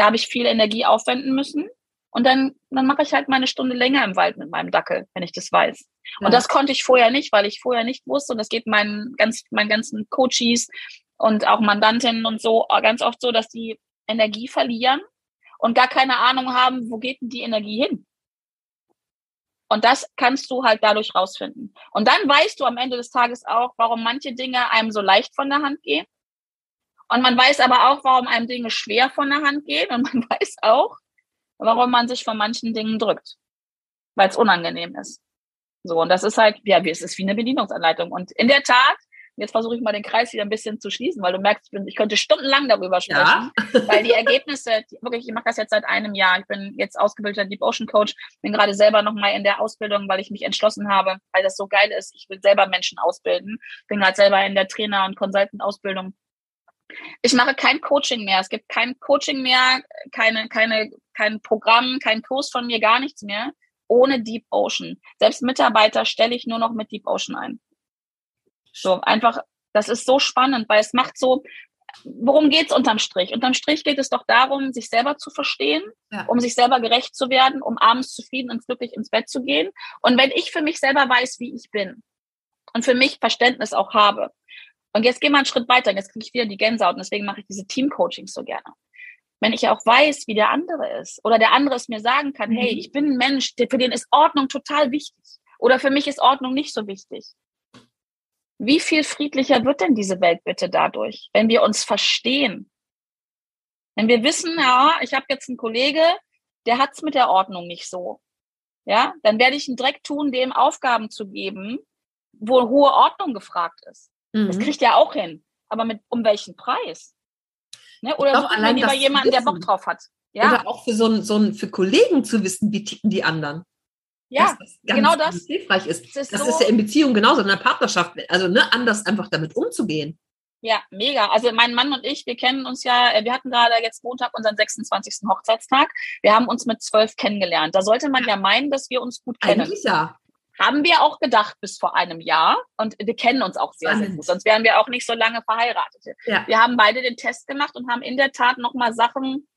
Da habe ich viel Energie aufwenden müssen. Und dann, dann mache ich halt meine Stunde länger im Wald mit meinem Dackel, wenn ich das weiß. Ja. Und das konnte ich vorher nicht, weil ich vorher nicht wusste. Und das geht meinen, ganz, meinen ganzen Coaches und auch Mandantinnen und so ganz oft so, dass die Energie verlieren und gar keine Ahnung haben, wo geht denn die Energie hin? Und das kannst du halt dadurch rausfinden. Und dann weißt du am Ende des Tages auch, warum manche Dinge einem so leicht von der Hand gehen. Und man weiß aber auch, warum einem Dinge schwer von der Hand gehen. Und man weiß auch, warum man sich von manchen Dingen drückt. Weil es unangenehm ist. So, und das ist halt, ja, es ist wie eine Bedienungsanleitung. Und in der Tat Jetzt versuche ich mal den Kreis wieder ein bisschen zu schließen, weil du merkst, ich, könnte stundenlang darüber sprechen, ja. weil die Ergebnisse, die, wirklich, ich mache das jetzt seit einem Jahr. Ich bin jetzt ausgebildeter Deep Ocean Coach, bin gerade selber nochmal in der Ausbildung, weil ich mich entschlossen habe, weil das so geil ist. Ich will selber Menschen ausbilden. Bin gerade selber in der Trainer- und Consultant-Ausbildung. Ich mache kein Coaching mehr. Es gibt kein Coaching mehr, keine, keine, kein Programm, kein Kurs von mir, gar nichts mehr ohne Deep Ocean. Selbst Mitarbeiter stelle ich nur noch mit Deep Ocean ein. So einfach, das ist so spannend, weil es macht so, worum geht's unterm Strich? Unterm Strich geht es doch darum, sich selber zu verstehen, ja. um sich selber gerecht zu werden, um abends zufrieden und glücklich ins Bett zu gehen. Und wenn ich für mich selber weiß, wie ich bin und für mich Verständnis auch habe, und jetzt gehen wir einen Schritt weiter, jetzt kriege ich wieder die Gänsehaut und deswegen mache ich diese Team-Coachings so gerne. Wenn ich auch weiß, wie der andere ist oder der andere es mir sagen kann, mhm. hey, ich bin ein Mensch, für den ist Ordnung total wichtig oder für mich ist Ordnung nicht so wichtig wie viel friedlicher wird denn diese Welt bitte dadurch, wenn wir uns verstehen? Wenn wir wissen, ja, ich habe jetzt einen Kollege, der hat's mit der Ordnung nicht so. Ja, dann werde ich einen Dreck tun, dem Aufgaben zu geben, wo hohe Ordnung gefragt ist. Mhm. Das kriegt er auch hin. Aber mit um welchen Preis? Ne? Oder suchen wir lieber jemanden, der Bock drauf hat. Ja? Oder auch für so ein, so ein, für Kollegen zu wissen, wie ticken die anderen. Ja, das genau das. Hilfreich ist. Das, ist, das so ist, ja in Beziehung genauso, in einer Partnerschaft, also ne, anders einfach damit umzugehen. Ja, mega. Also mein Mann und ich, wir kennen uns ja, äh, wir hatten gerade jetzt Montag unseren 26. Hochzeitstag. Wir haben uns mit zwölf kennengelernt. Da sollte man ja meinen, dass wir uns gut kennen. Eigentlich ja. Haben wir auch gedacht bis vor einem Jahr und wir kennen uns auch sehr, sehr gut. Sonst wären wir auch nicht so lange verheiratet. Ja. Wir haben beide den Test gemacht und haben in der Tat nochmal Sachen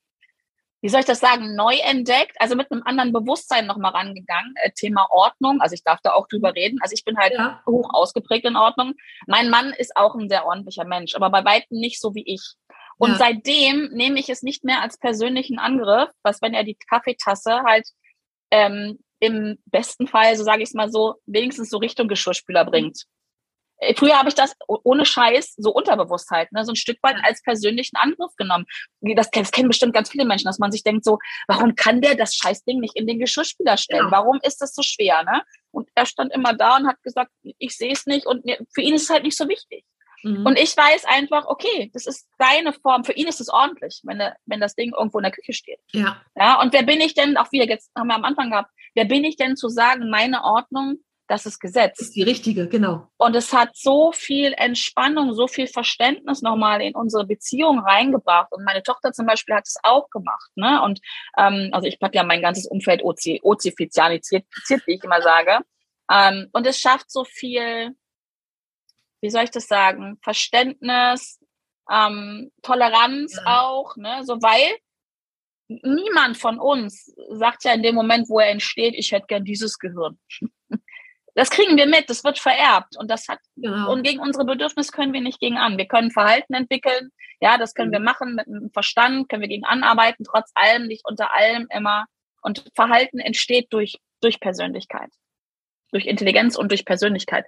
wie soll ich das sagen, neu entdeckt, also mit einem anderen Bewusstsein nochmal rangegangen. Äh, Thema Ordnung, also ich darf da auch drüber reden. Also ich bin halt ja. hoch ausgeprägt in Ordnung. Mein Mann ist auch ein sehr ordentlicher Mensch, aber bei weitem nicht so wie ich. Und ja. seitdem nehme ich es nicht mehr als persönlichen Angriff, was wenn er die Kaffeetasse halt ähm, im besten Fall, so sage ich es mal so, wenigstens so Richtung Geschirrspüler bringt. Äh, früher habe ich das ohne Scheiß so Unterbewusstheit, ne, so ein Stück weit als persönlichen Angriff genommen. Das, das kennen bestimmt ganz viele Menschen, dass man sich denkt so, warum kann der das Scheißding nicht in den Geschirrspüler stellen? Ja. Warum ist das so schwer? Ne? Und er stand immer da und hat gesagt, ich sehe es nicht und für ihn ist es halt nicht so wichtig. Mhm. Und ich weiß einfach, okay, das ist seine Form. Für ihn ist es ordentlich, wenn, der, wenn das Ding irgendwo in der Küche steht. Ja. ja. Und wer bin ich denn, auch wieder, jetzt haben wir am Anfang gehabt, wer bin ich denn zu sagen, meine Ordnung das ist Gesetz. Das ist die richtige, genau. Und es hat so viel Entspannung, so viel Verständnis nochmal in unsere Beziehung reingebracht. Und meine Tochter zum Beispiel hat es auch gemacht. Ne? Und ähm, also ich habe ja mein ganzes Umfeld ozifizialisiert, wie ich immer sage. Ähm, und es schafft so viel, wie soll ich das sagen, Verständnis, ähm, Toleranz ja. auch, ne? So weil niemand von uns sagt ja in dem Moment, wo er entsteht, ich hätte gern dieses Gehirn. Das kriegen wir mit, das wird vererbt und das hat genau. und gegen unsere Bedürfnisse können wir nicht gegen an. Wir können Verhalten entwickeln, ja, das können mhm. wir machen mit einem Verstand, können wir gegen anarbeiten, trotz allem, nicht unter allem immer. Und Verhalten entsteht durch durch Persönlichkeit, durch Intelligenz und durch Persönlichkeit.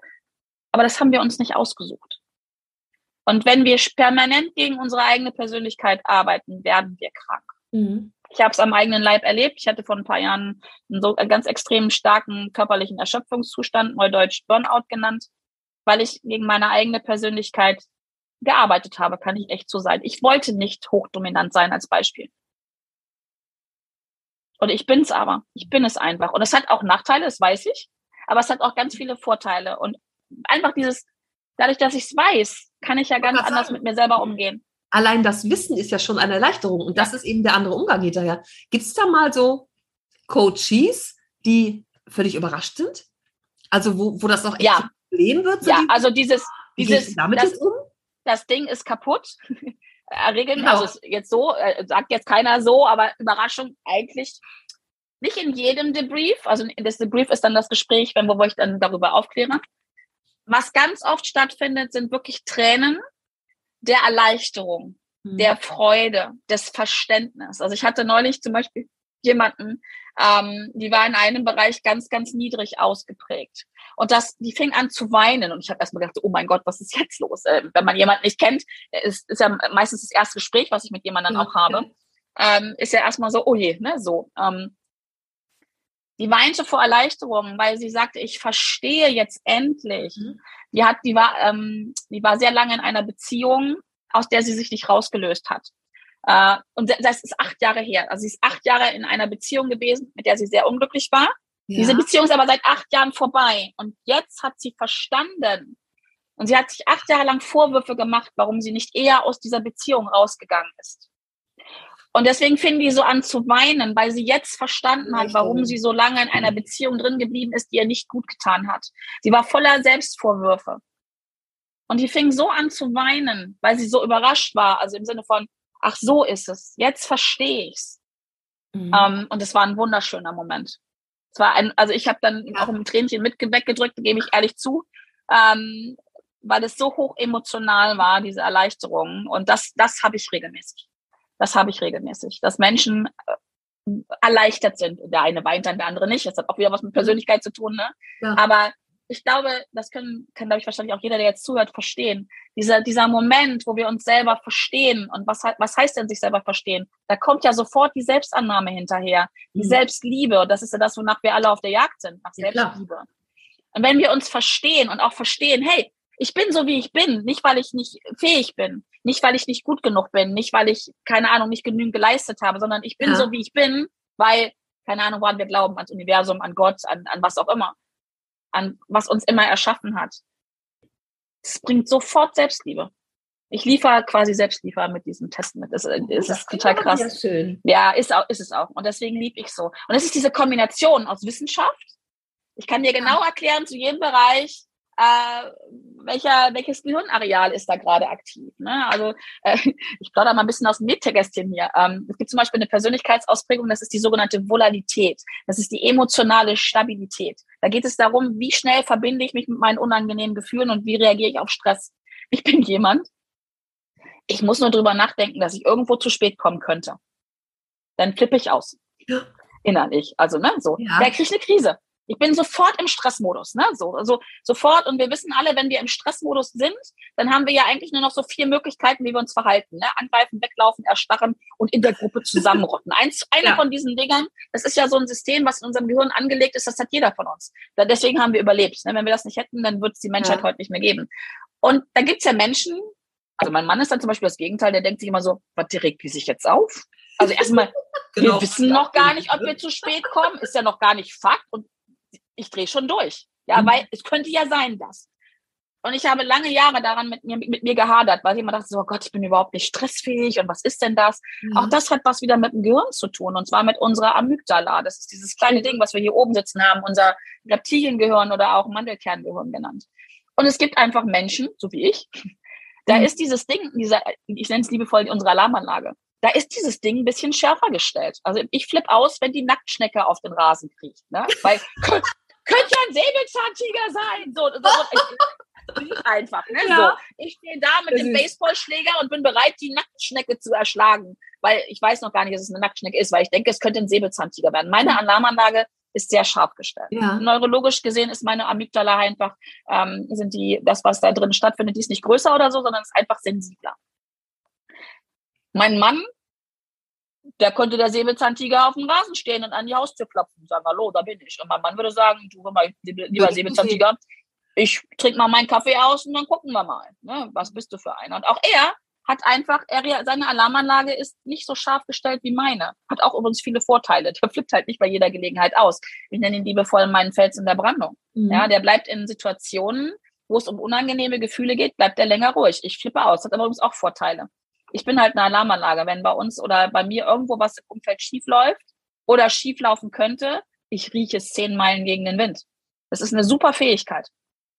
Aber das haben wir uns nicht ausgesucht. Und wenn wir permanent gegen unsere eigene Persönlichkeit arbeiten, werden wir krank. Mhm. Ich habe es am eigenen Leib erlebt. Ich hatte vor ein paar Jahren einen so einen ganz extrem starken körperlichen Erschöpfungszustand, neudeutsch Burnout genannt, weil ich gegen meine eigene Persönlichkeit gearbeitet habe, kann ich echt so sein. Ich wollte nicht hochdominant sein als Beispiel. Und ich bin's aber. Ich bin es einfach. Und es hat auch Nachteile, das weiß ich. Aber es hat auch ganz viele Vorteile. Und einfach dieses, dadurch, dass ich es weiß, kann ich ja ganz anders mit mir selber umgehen allein das Wissen ist ja schon eine Erleichterung und das ist eben der andere Umgang hinterher. Gibt es da mal so Coaches, die völlig überrascht sind? Also wo, wo das auch echt ja. ein Problem wird? So ja, die, also dieses, dieses damit das, um? das Ding ist kaputt. Regeln, genau. also jetzt so, äh, sagt jetzt keiner so, aber Überraschung eigentlich nicht in jedem Debrief. Also das Debrief ist dann das Gespräch, wenn wo ich dann darüber aufkläre. Was ganz oft stattfindet, sind wirklich Tränen der Erleichterung, mhm. der Freude, des Verständnisses. Also ich hatte neulich zum Beispiel jemanden, ähm, die war in einem Bereich ganz, ganz niedrig ausgeprägt. Und das, die fing an zu weinen. Und ich habe erstmal gedacht, oh mein Gott, was ist jetzt los? Äh, wenn man jemanden nicht kennt, ist, ist ja meistens das erste Gespräch, was ich mit jemandem auch habe, ähm, ist ja erstmal so, oh je, ne, so. Ähm, die weinte vor Erleichterung, weil sie sagte, ich verstehe jetzt endlich. Mhm. Die hat, die war, ähm, die war sehr lange in einer Beziehung, aus der sie sich nicht rausgelöst hat. Äh, und das ist acht Jahre her. Also sie ist acht Jahre in einer Beziehung gewesen, mit der sie sehr unglücklich war. Ja. Diese Beziehung ist aber seit acht Jahren vorbei. Und jetzt hat sie verstanden. Und sie hat sich acht Jahre lang Vorwürfe gemacht, warum sie nicht eher aus dieser Beziehung rausgegangen ist. Und deswegen fing die so an zu weinen, weil sie jetzt verstanden hat, warum sie so lange in einer Beziehung drin geblieben ist, die ihr nicht gut getan hat. Sie war voller Selbstvorwürfe. Und die fing so an zu weinen, weil sie so überrascht war, also im Sinne von, ach so ist es, jetzt verstehe ich's. Mhm. Um, ähm, und es war ein wunderschöner Moment. Es war ein, also ich habe dann ja. auch ein Tränchen mit weggedrückt, gebe ich ehrlich zu, ähm, weil es so hoch emotional war, diese Erleichterung. Und das, das habe ich regelmäßig. Das habe ich regelmäßig, dass Menschen äh, erleichtert sind. Der eine weint dann, der andere nicht. Das hat auch wieder was mit Persönlichkeit zu tun, ne? Ja. Aber ich glaube, das können, kann, glaube ich, wahrscheinlich auch jeder, der jetzt zuhört, verstehen. Dieser, dieser Moment, wo wir uns selber verstehen. Und was, was heißt denn sich selber verstehen? Da kommt ja sofort die Selbstannahme hinterher, die mhm. Selbstliebe. Und das ist ja das, wonach wir alle auf der Jagd sind, nach Selbstliebe. Ja, und wenn wir uns verstehen und auch verstehen, hey, ich bin so, wie ich bin, nicht weil ich nicht fähig bin, nicht weil ich nicht gut genug bin, nicht weil ich, keine Ahnung, nicht genügend geleistet habe, sondern ich bin ja. so, wie ich bin, weil, keine Ahnung, woran wir glauben, ans Universum, an Gott, an, an was auch immer, an was uns immer erschaffen hat. Es bringt sofort Selbstliebe. Ich liefere quasi selbst liefer mit diesem Test mit. Das, das, das ist total krass. Ja, schön. ja, ist, auch, ist es auch. Und deswegen liebe ich so. Und es ist diese Kombination aus Wissenschaft. Ich kann dir genau erklären zu jedem Bereich, äh, welcher, welches Gehirnareal ist da gerade aktiv. Ne? Also äh, ich plaudere mal ein bisschen aus dem Nähkästchen hier. Ähm, es gibt zum Beispiel eine Persönlichkeitsausprägung, das ist die sogenannte Volatilität. Das ist die emotionale Stabilität. Da geht es darum, wie schnell verbinde ich mich mit meinen unangenehmen Gefühlen und wie reagiere ich auf Stress. Ich bin jemand, ich muss nur drüber nachdenken, dass ich irgendwo zu spät kommen könnte. Dann flippe ich aus. Ja. Innerlich. Also, ne, so. Ja. Da kriege ich eine Krise. Ich bin sofort im Stressmodus, ne? So, also sofort. Und wir wissen alle, wenn wir im Stressmodus sind, dann haben wir ja eigentlich nur noch so vier Möglichkeiten, wie wir uns verhalten. Ne? Angreifen, weglaufen, erstarren und in der Gruppe zusammenrotten. Eins, eine ja. von diesen Dingern, das ist ja so ein System, was in unserem Gehirn angelegt ist, das hat jeder von uns. Deswegen haben wir überlebt. Ne? Wenn wir das nicht hätten, dann würde es die Menschheit ja. heute nicht mehr geben. Und da gibt's ja Menschen, also mein Mann ist dann zum Beispiel das Gegenteil, der denkt sich immer so, was regt die sich jetzt auf? Also erstmal, genau. wir wissen noch gar nicht, ob wir zu spät kommen, ist ja noch gar nicht Fakt und ich drehe schon durch. Ja, mhm. weil es könnte ja sein, dass. Und ich habe lange Jahre daran mit mir, mit mir gehadert, weil ich immer dachte, so oh Gott, ich bin überhaupt nicht stressfähig und was ist denn das? Mhm. Auch das hat was wieder mit dem Gehirn zu tun und zwar mit unserer Amygdala. Das ist dieses kleine Ding, was wir hier oben sitzen haben, unser Reptiliengehirn oder auch Mandelkerngehirn genannt. Und es gibt einfach Menschen, so wie ich, da mhm. ist dieses Ding, dieser, ich nenne es liebevoll unsere Alarmanlage da ist dieses Ding ein bisschen schärfer gestellt. Also ich flippe aus, wenn die Nacktschnecke auf den Rasen kriecht. Ne? Weil könnte ja ein Säbelzahntiger sein. So, so, ich, einfach. Ne? Ja. So, ich stehe da mit dem Baseballschläger und bin bereit, die Nacktschnecke zu erschlagen. Weil ich weiß noch gar nicht, dass es eine Nacktschnecke ist, weil ich denke, es könnte ein Säbelzahntiger werden. Meine Alarmanlage ist sehr scharf gestellt. Ja. Neurologisch gesehen ist meine Amygdala einfach, ähm, sind die, das, was da drin stattfindet, die ist nicht größer oder so, sondern ist einfach sensibler. Mein Mann, der könnte der Säbelzahntiger auf dem Rasen stehen und an die Haustür klopfen und sagen, hallo, da bin ich. Und mein Mann würde sagen, du, mal, lieber Säbelzahntiger, ich trinke mal meinen Kaffee aus und dann gucken wir mal, ne, was bist du für einer. Und auch er hat einfach, er, seine Alarmanlage ist nicht so scharf gestellt wie meine. Hat auch übrigens viele Vorteile. Der flippt halt nicht bei jeder Gelegenheit aus. Ich nenne ihn liebevoll meinen Fels in der Brandung. Mhm. Ja, der bleibt in Situationen, wo es um unangenehme Gefühle geht, bleibt er länger ruhig. Ich flippe aus. Hat aber übrigens auch Vorteile ich bin halt eine Alarmanlage. Wenn bei uns oder bei mir irgendwo was im Umfeld schief läuft oder schief laufen könnte, ich rieche es zehn Meilen gegen den Wind. Das ist eine super Fähigkeit.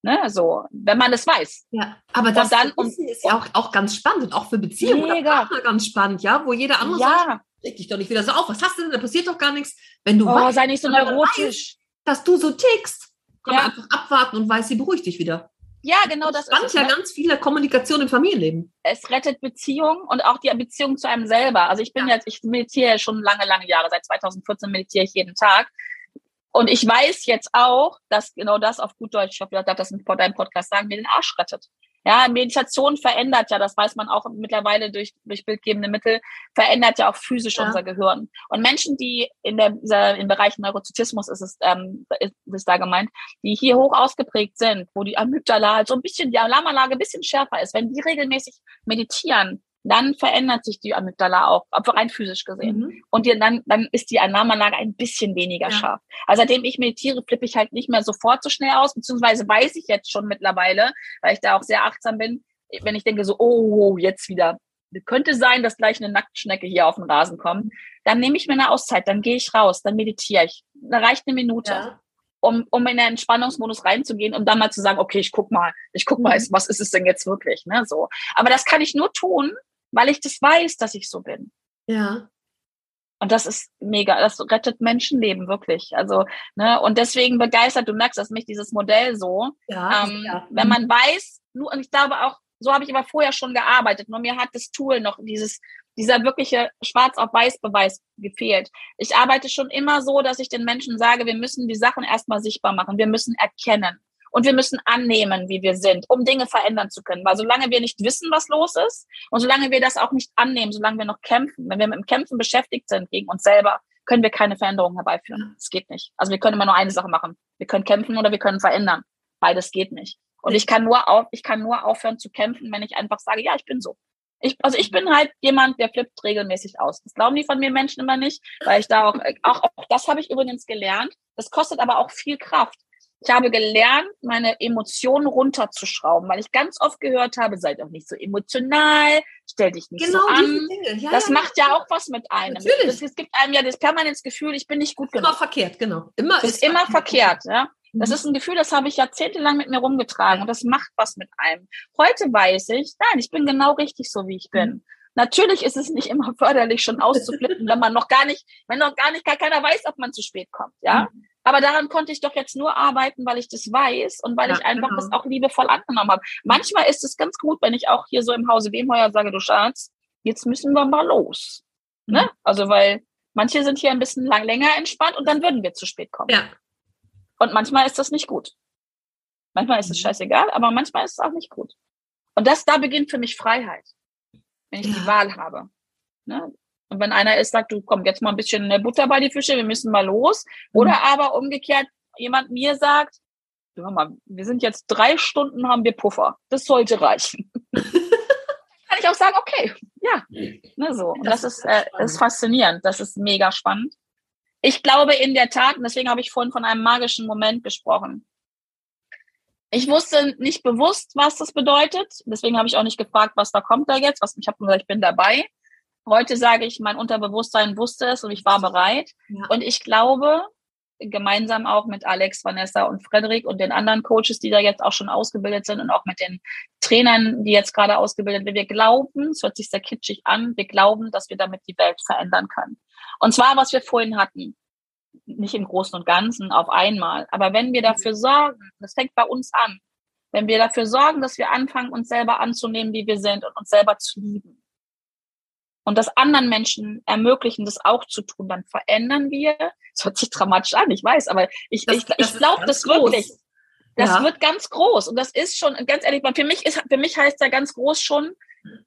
Ne, so, wenn man das weiß. Ja, aber das dann, ist ja auch, auch ganz spannend und auch für Beziehungen mega. ganz spannend, ja, wo jeder andere ja. sagt, reg dich doch nicht wieder so auf, was hast du denn, da passiert doch gar nichts. Wenn du oh, weißt, sei nicht so neurotisch. dass du so tickst, kann ja. man einfach abwarten und weiß, sie beruhigt dich wieder. Ja, genau das, das ist es. ja ne? ganz viele Kommunikation im Familienleben. Es rettet Beziehungen und auch die Beziehung zu einem selber. Also ich bin ja. jetzt, ich meditiere schon lange, lange Jahre. Seit 2014 meditiere ich jeden Tag. Und ich weiß jetzt auch, dass genau das auf gut Deutsch, ich hoffe, ich darf das in deinem Podcast sagen, mir den Arsch rettet. Ja, Meditation verändert ja, das weiß man auch mittlerweile durch, durch bildgebende Mittel, verändert ja auch physisch ja. unser Gehirn. Und Menschen, die in der, dieser, im Bereich Neurozytismus ist es, ähm, ist, ist da gemeint, die hier hoch ausgeprägt sind, wo die Amygdala so ein bisschen, die Alarmanlage ein bisschen schärfer ist, wenn die regelmäßig meditieren, dann verändert sich die Amygdala auch, rein physisch gesehen. Mhm. Und dann, dann ist die Alarmanlage ein bisschen weniger ja. scharf. Also seitdem ich meditiere, flippe ich halt nicht mehr sofort so schnell aus, beziehungsweise weiß ich jetzt schon mittlerweile, weil ich da auch sehr achtsam bin, wenn ich denke so, oh, jetzt wieder, könnte sein, dass gleich eine Nacktschnecke hier auf den Rasen kommt, dann nehme ich mir eine Auszeit, dann gehe ich raus, dann meditiere ich. Da reicht eine Minute. Ja. Um, um in den Entspannungsmodus reinzugehen, um dann mal zu sagen, okay, ich guck mal, ich guck mal, mhm. was ist es denn jetzt wirklich, ne, so. Aber das kann ich nur tun, weil ich das weiß, dass ich so bin. Ja. Und das ist mega, das rettet Menschenleben wirklich. Also, ne, und deswegen begeistert, du merkst, dass mich dieses Modell so, ja, ähm, ja. wenn man weiß, nur, und ich glaube auch, so habe ich aber vorher schon gearbeitet, nur mir hat das Tool noch dieses, dieser wirkliche Schwarz auf Weiß Beweis gefehlt. Ich arbeite schon immer so, dass ich den Menschen sage, wir müssen die Sachen erstmal sichtbar machen. Wir müssen erkennen. Und wir müssen annehmen, wie wir sind, um Dinge verändern zu können. Weil solange wir nicht wissen, was los ist und solange wir das auch nicht annehmen, solange wir noch kämpfen, wenn wir mit dem Kämpfen beschäftigt sind gegen uns selber, können wir keine Veränderung herbeiführen. Das geht nicht. Also wir können immer nur eine Sache machen. Wir können kämpfen oder wir können verändern. Beides geht nicht. Und ich kann nur auf, ich kann nur aufhören zu kämpfen, wenn ich einfach sage, ja, ich bin so. Ich, also ich bin halt jemand, der flippt regelmäßig aus. Das glauben die von mir Menschen immer nicht, weil ich da auch, auch, auch das habe ich übrigens gelernt. Das kostet aber auch viel Kraft. Ich habe gelernt, meine Emotionen runterzuschrauben, weil ich ganz oft gehört habe, seid doch nicht so emotional, stell dich nicht genau so an. Ja, das ja, macht ja auch was mit einem. Natürlich. Es gibt einem ja das permanente Gefühl, ich bin nicht gut genug. Immer verkehrt, genau. Immer das ist immer verkehrt, ja. Das mhm. ist ein Gefühl, das habe ich jahrzehntelang mit mir rumgetragen und das macht was mit einem. Heute weiß ich, nein, ich bin genau richtig so, wie ich bin. Mhm. Natürlich ist es nicht immer förderlich, schon auszuflippen, wenn man noch gar nicht, wenn noch gar nicht, gar keiner weiß, ob man zu spät kommt, ja. Aber daran konnte ich doch jetzt nur arbeiten, weil ich das weiß und weil ja, ich einfach genau. das auch liebevoll angenommen habe. Manchmal ist es ganz gut, wenn ich auch hier so im Hause Wemheuer sage, du Schatz, jetzt müssen wir mal los. Mhm. Ne? Also, weil manche sind hier ein bisschen lang, länger entspannt und dann würden wir zu spät kommen. Ja. Und manchmal ist das nicht gut. Manchmal ist es mhm. scheißegal, aber manchmal ist es auch nicht gut. Und das, da beginnt für mich Freiheit wenn ich ja. die Wahl habe. Ne? Und wenn einer ist, sagt, du komm jetzt mal ein bisschen Butter bei die Fische, wir müssen mal los. Mhm. Oder aber umgekehrt, jemand mir sagt, hör mal, wir sind jetzt drei Stunden, haben wir Puffer. Das sollte reichen. Kann ich auch sagen, okay, ja, ne, so. Und das, das ist, äh, ist faszinierend. Das ist mega spannend. Ich glaube in der Tat, und deswegen habe ich vorhin von einem magischen Moment gesprochen. Ich wusste nicht bewusst, was das bedeutet. Deswegen habe ich auch nicht gefragt, was da kommt da jetzt. Was, ich habe gesagt, ich bin dabei. Heute sage ich, mein Unterbewusstsein wusste es und ich war bereit. Ja. Und ich glaube, gemeinsam auch mit Alex, Vanessa und Frederik und den anderen Coaches, die da jetzt auch schon ausgebildet sind und auch mit den Trainern, die jetzt gerade ausgebildet werden. Wir glauben, es hört sich sehr kitschig an, wir glauben, dass wir damit die Welt verändern können. Und zwar, was wir vorhin hatten nicht im Großen und Ganzen auf einmal. Aber wenn wir dafür sorgen, das fängt bei uns an, wenn wir dafür sorgen, dass wir anfangen, uns selber anzunehmen, wie wir sind und uns selber zu lieben und das anderen Menschen ermöglichen, das auch zu tun, dann verändern wir, das hört sich dramatisch an, ich weiß, aber ich, das, ich, ich glaube das wirklich. Das ja. wird ganz groß und das ist schon, ganz ehrlich, für mich ist, für mich heißt ja ganz groß schon,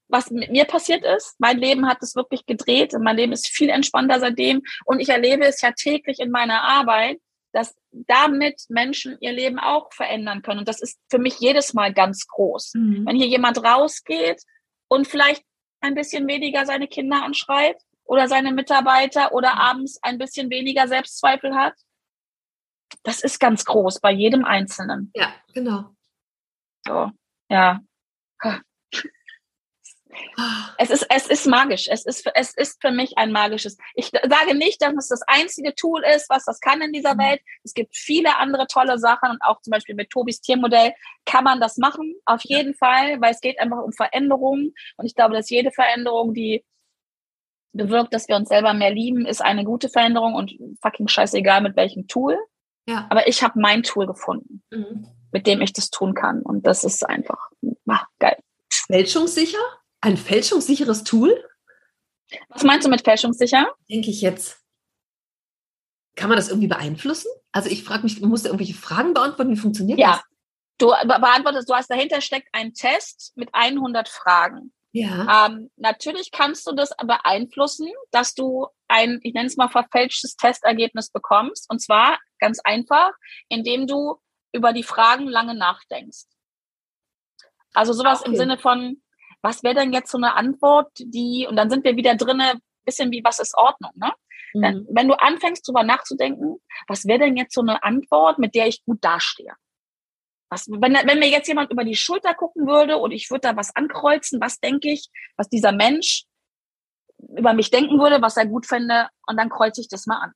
was mit mir passiert ist. Mein Leben hat es wirklich gedreht und mein Leben ist viel entspannter seitdem. Und ich erlebe es ja täglich in meiner Arbeit, dass damit Menschen ihr Leben auch verändern können. Und das ist für mich jedes Mal ganz groß. Mhm. Wenn hier jemand rausgeht und vielleicht ein bisschen weniger seine Kinder anschreit oder seine Mitarbeiter oder mhm. abends ein bisschen weniger Selbstzweifel hat, das ist ganz groß bei jedem Einzelnen. Ja, genau. So, ja. Es ist, es ist magisch. Es ist, es ist für mich ein magisches. Ich sage nicht, dass es das einzige Tool ist, was das kann in dieser mhm. Welt. Es gibt viele andere tolle Sachen und auch zum Beispiel mit Tobis Tiermodell kann man das machen. Auf jeden Fall, weil es geht einfach um Veränderungen. Und ich glaube, dass jede Veränderung, die bewirkt, dass wir uns selber mehr lieben, ist eine gute Veränderung und fucking scheißegal mit welchem Tool. Ja. Aber ich habe mein Tool gefunden, mhm. mit dem ich das tun kann. Und das ist einfach ach, geil. Fälschungssicher? Ein fälschungssicheres Tool? Was meinst du mit fälschungssicher? Denke ich jetzt. Kann man das irgendwie beeinflussen? Also ich frage mich, man muss irgendwelche Fragen beantworten, wie funktioniert ja. das? Du beantwortest, du hast dahinter steckt ein Test mit 100 Fragen. Ja. Ähm, natürlich kannst du das beeinflussen, dass du ein, ich nenne es mal verfälschtes Testergebnis bekommst. Und zwar ganz einfach, indem du über die Fragen lange nachdenkst. Also sowas okay. im Sinne von, was wäre denn jetzt so eine Antwort, die, und dann sind wir wieder drinne, bisschen wie, was ist Ordnung, ne? Mhm. Wenn du anfängst, drüber nachzudenken, was wäre denn jetzt so eine Antwort, mit der ich gut dastehe? Was, wenn, wenn mir jetzt jemand über die Schulter gucken würde und ich würde da was ankreuzen, was denke ich, was dieser Mensch über mich denken würde, was er gut fände, und dann kreuze ich das mal an.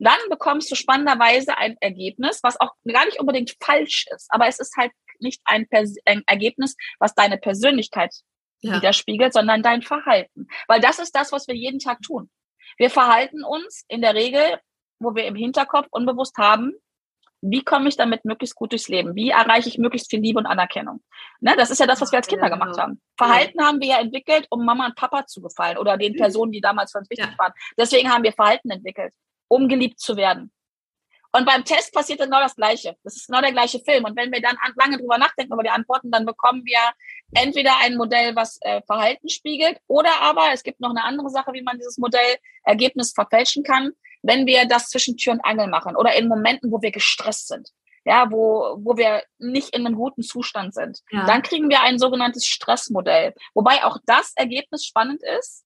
Dann bekommst du spannenderweise ein Ergebnis, was auch gar nicht unbedingt falsch ist, aber es ist halt nicht ein, Pers ein Ergebnis, was deine Persönlichkeit ja. widerspiegelt, sondern dein Verhalten. Weil das ist das, was wir jeden Tag tun. Wir verhalten uns in der Regel, wo wir im Hinterkopf unbewusst haben, wie komme ich damit möglichst gut durchs Leben? Wie erreiche ich möglichst viel Liebe und Anerkennung? Ne, das ist ja das, was wir als Kinder ja, gemacht genau. haben. Verhalten haben wir ja entwickelt, um Mama und Papa zu gefallen oder den Personen, die damals für uns wichtig ja. waren. Deswegen haben wir Verhalten entwickelt, um geliebt zu werden. Und beim Test passiert genau das Gleiche. Das ist genau der gleiche Film. Und wenn wir dann lange drüber nachdenken über die Antworten, dann bekommen wir entweder ein Modell, was äh, Verhalten spiegelt, oder aber es gibt noch eine andere Sache, wie man dieses Modell Ergebnis verfälschen kann, wenn wir das zwischen Tür und Angel machen oder in Momenten, wo wir gestresst sind. Ja, wo, wo wir nicht in einem guten Zustand sind. Ja. Dann kriegen wir ein sogenanntes Stressmodell. Wobei auch das Ergebnis spannend ist,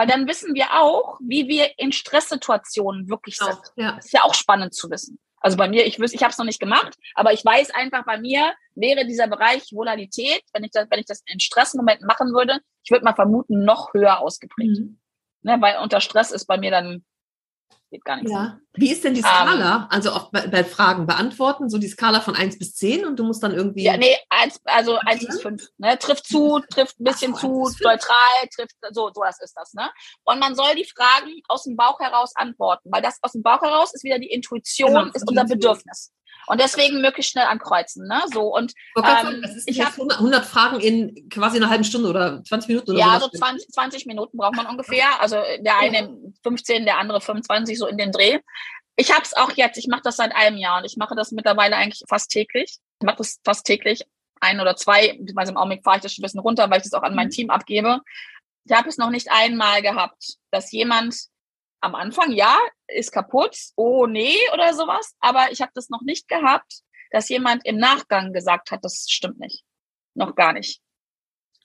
weil dann wissen wir auch, wie wir in Stresssituationen wirklich sind. Ja. Das ist ja auch spannend zu wissen. Also bei mir, ich wüsste, ich habe es noch nicht gemacht, aber ich weiß einfach, bei mir wäre dieser Bereich Volatilität, wenn ich das, wenn ich das in Stressmomenten machen würde, ich würde mal vermuten, noch höher ausgeprägt. Mhm. Ne, weil unter Stress ist bei mir dann geht gar nichts. Ja. Wie ist denn die Skala? Um, ähm. also auch bei, bei, Fragen beantworten, so die Skala von 1 bis 10 und du musst dann irgendwie. Ja, nee, eins, also 1 bis 5. Ne? Trifft zu, trifft ein bisschen so, zu, neutral, trifft, so, so das ist das. Ne? Und man soll die Fragen aus dem Bauch heraus antworten, weil das aus dem Bauch heraus ist wieder die Intuition, genau, ist unser Bedürfnis. Und deswegen möglichst schnell ankreuzen. Ne? So, und ähm, ich habe 100 Fragen in quasi einer halben Stunde oder 20 Minuten oder Ja, so 20, 20 Minuten braucht man ungefähr. Also der eine 15, der andere 25, so in den Dreh. Ich habe es auch jetzt, ich mache das seit einem Jahr und ich mache das mittlerweile eigentlich fast täglich. Ich mache das fast täglich, ein oder zwei, beziehungsweise im Augenblick fahre ich das schon ein bisschen runter, weil ich das auch an mein mhm. Team abgebe. Ich habe es noch nicht einmal gehabt, dass jemand am Anfang, ja, ist kaputt, oh nee oder sowas, aber ich habe das noch nicht gehabt, dass jemand im Nachgang gesagt hat, das stimmt nicht. Noch gar nicht.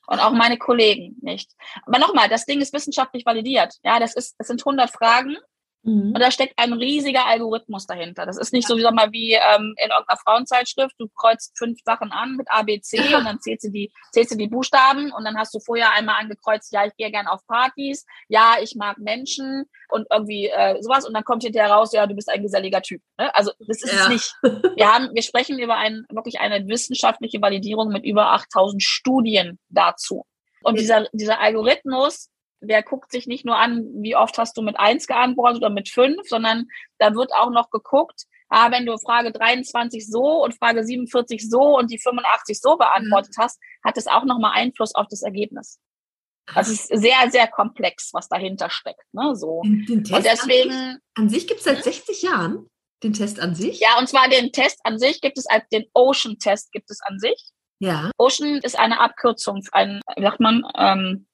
Und auch meine Kollegen nicht. Aber nochmal, das Ding ist wissenschaftlich validiert. Ja, das ist, das sind 100 Fragen Mhm. Und da steckt ein riesiger Algorithmus dahinter. Das ist nicht so, wie, sag mal, wie ähm, in irgendeiner Frauenzeitschrift. Du kreuzt fünf Sachen an mit A, B, C und dann zählst du, die, zählst du die Buchstaben und dann hast du vorher einmal angekreuzt, ja, ich gehe gern auf Partys, ja, ich mag Menschen und irgendwie äh, sowas und dann kommt hinterher raus, ja, du bist ein geselliger Typ. Ne? Also das ist ja. es nicht. Wir haben, wir sprechen über ein, wirklich eine wissenschaftliche Validierung mit über 8000 Studien dazu. Und dieser, dieser Algorithmus der guckt sich nicht nur an, wie oft hast du mit eins geantwortet oder mit fünf, sondern da wird auch noch geguckt, ah, wenn du Frage 23 so und Frage 47 so und die 85 so beantwortet mhm. hast, hat es auch nochmal Einfluss auf das Ergebnis. Das ist sehr, sehr komplex, was dahinter steckt. Ne? So. Den, den und deswegen. An sich, an sich gibt es seit 60 hm? Jahren den Test an sich? Ja, und zwar den Test an sich gibt es als den Ocean-Test gibt es an sich. Ja. Ocean ist eine Abkürzung, ein, wie sagt man, ähm,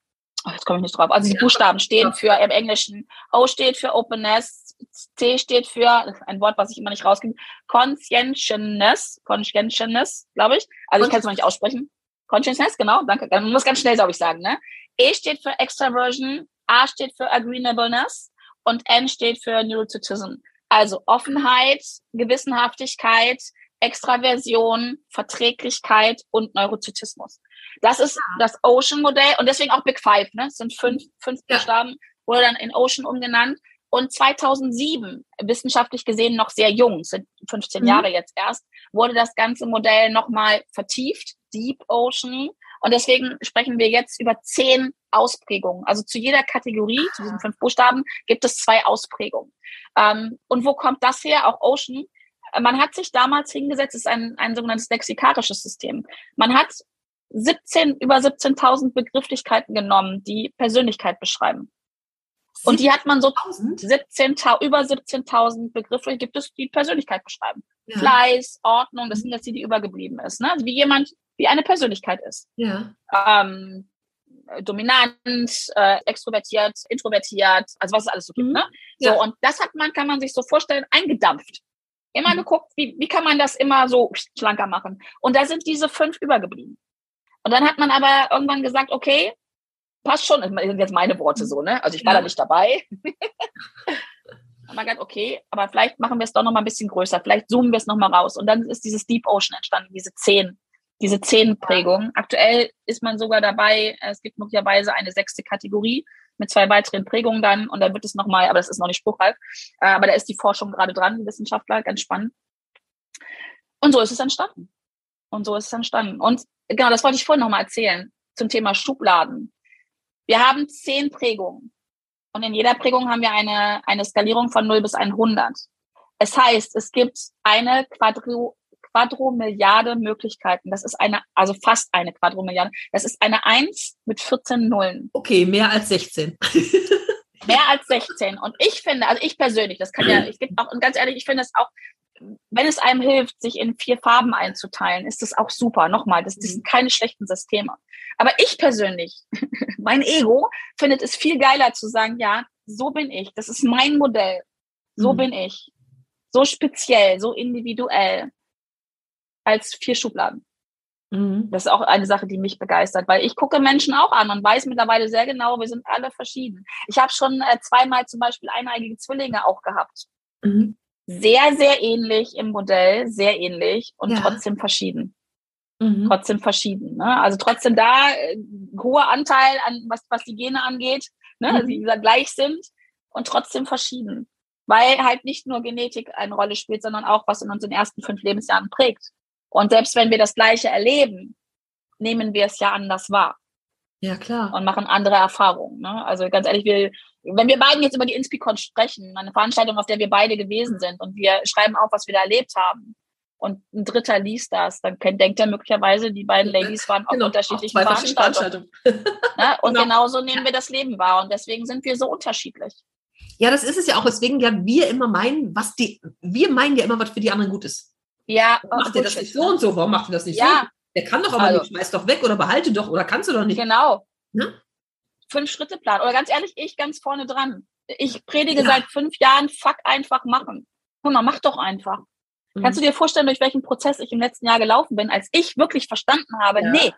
oh, jetzt komme ich nicht drauf. Also die Buchstaben stehen für im Englischen O steht für Openness, C steht für ein Wort, was ich immer nicht rauskriege, Conscientiousness, Conscientiousness, glaube ich. Also ich kann es noch nicht aussprechen. Consciousness, genau, danke. Man muss ganz schnell, glaube ich, sagen. Ne? E steht für Extraversion, A steht für Agreeableness und N steht für Neuroticism. Also Offenheit, Gewissenhaftigkeit, Extraversion, Verträglichkeit und Neurozytismus. Das ist das Ocean-Modell und deswegen auch Big Five. Ne? Es sind fünf, fünf. Buchstaben, wurde dann in Ocean umgenannt. Und 2007, wissenschaftlich gesehen noch sehr jung, sind 15 mhm. Jahre jetzt erst, wurde das ganze Modell nochmal vertieft, Deep Ocean. Und deswegen sprechen wir jetzt über zehn Ausprägungen. Also zu jeder Kategorie, zu diesen fünf Buchstaben, gibt es zwei Ausprägungen. Ähm, und wo kommt das her? Auch Ocean. Man hat sich damals hingesetzt, es ist ein, ein sogenanntes lexikarisches System. Man hat 17, über 17.000 Begrifflichkeiten genommen, die Persönlichkeit beschreiben. Und die hat man so 17, über 17.000 Begriffe gibt es, die Persönlichkeit beschreiben. Ja. Fleiß, Ordnung, das sind jetzt die, die übergeblieben ist. Ne? Also wie jemand, wie eine Persönlichkeit ist. Ja. Ähm, dominant, äh, extrovertiert, introvertiert, also was es alles so gibt. Mhm. Ne? So, ja. und das hat man, kann man sich so vorstellen, eingedampft. Immer mhm. geguckt, wie, wie kann man das immer so schlanker machen. Und da sind diese fünf übergeblieben. Und dann hat man aber irgendwann gesagt, okay, passt schon, das sind jetzt meine Worte so, ne? Also ich war ja. da nicht dabei. Und man gesagt, okay, aber vielleicht machen wir es doch noch mal ein bisschen größer, vielleicht zoomen wir es noch mal raus. Und dann ist dieses Deep Ocean entstanden, diese zehn, diese zehn Prägungen. Aktuell ist man sogar dabei, es gibt möglicherweise eine sechste Kategorie mit zwei weiteren Prägungen dann und dann wird es noch mal, aber das ist noch nicht spruchreif, äh, aber da ist die Forschung gerade dran, Wissenschaftler, ganz spannend. Und so ist es entstanden. Und so ist es entstanden. Und genau, das wollte ich vorhin nochmal erzählen zum Thema Schubladen. Wir haben zehn Prägungen. Und in jeder Prägung haben wir eine, eine Skalierung von 0 bis 100. Es heißt, es gibt eine Quadro, Quadromilliarde Möglichkeiten. Das ist eine, also fast eine Quadromilliarde. Das ist eine 1 mit 14 Nullen. Okay, mehr als 16. mehr als 16. Und ich finde, also ich persönlich, das kann ja, ich gebe auch, und ganz ehrlich, ich finde es auch wenn es einem hilft, sich in vier Farben einzuteilen, ist das auch super. Nochmal, das, das sind mhm. keine schlechten Systeme. Aber ich persönlich, mein Ego, findet es viel geiler zu sagen, ja, so bin ich. Das ist mein Modell. So mhm. bin ich. So speziell, so individuell. Als vier Schubladen. Mhm. Das ist auch eine Sache, die mich begeistert, weil ich gucke Menschen auch an und weiß mittlerweile sehr genau, wir sind alle verschieden. Ich habe schon äh, zweimal zum Beispiel eineigige Zwillinge auch gehabt. Mhm. Sehr, sehr ähnlich im Modell, sehr ähnlich und Ja. trotzdem verschieden. Mhm. Trotzdem verschieden. Ne? Also trotzdem da äh, hoher Anteil an was, was die Gene angeht, ne? Mhm. die wieder gleich sind und trotzdem verschieden. Weil halt nicht nur Genetik eine Rolle spielt, sondern auch, was in unseren ersten fünf Lebensjahren prägt. Und selbst wenn wir das Gleiche erleben, nehmen wir es ja anders wahr Ja, klar. und machen andere Erfahrungen. Ne? Also ganz ehrlich, wir, wenn wir beiden jetzt über die Inspicon sprechen, eine Veranstaltung, auf der wir beide gewesen sind und wir schreiben auf, was wir da erlebt haben und ein Dritter liest das, dann kennt, denkt er möglicherweise, die beiden Ladies waren auf Genau, unterschiedlichen auf Veranstaltungen. Veranstaltungen. Ne? Und Genau. genauso nehmen wir das Leben wahr und deswegen sind wir so unterschiedlich. Ja, das ist es ja auch, weswegen ja wir immer meinen, was die, wir meinen ja immer, was für die anderen gut ist. Ja, Macht ihr das nicht so und so? Warum macht ihr das nicht so? Ja, Der kann doch aber Also- nicht, schmeiß doch weg oder behalte doch oder kannst du doch nicht. genau. Ne? Fünf-Schritte-Plan. Oder ganz ehrlich, ich ganz vorne dran. Ich predige Ja. seit fünf Jahren, fuck einfach machen. Hör mal, mach doch einfach. Mhm. Kannst du dir vorstellen, durch welchen Prozess ich im letzten Jahr gelaufen bin, als ich wirklich verstanden habe, Ja. nee,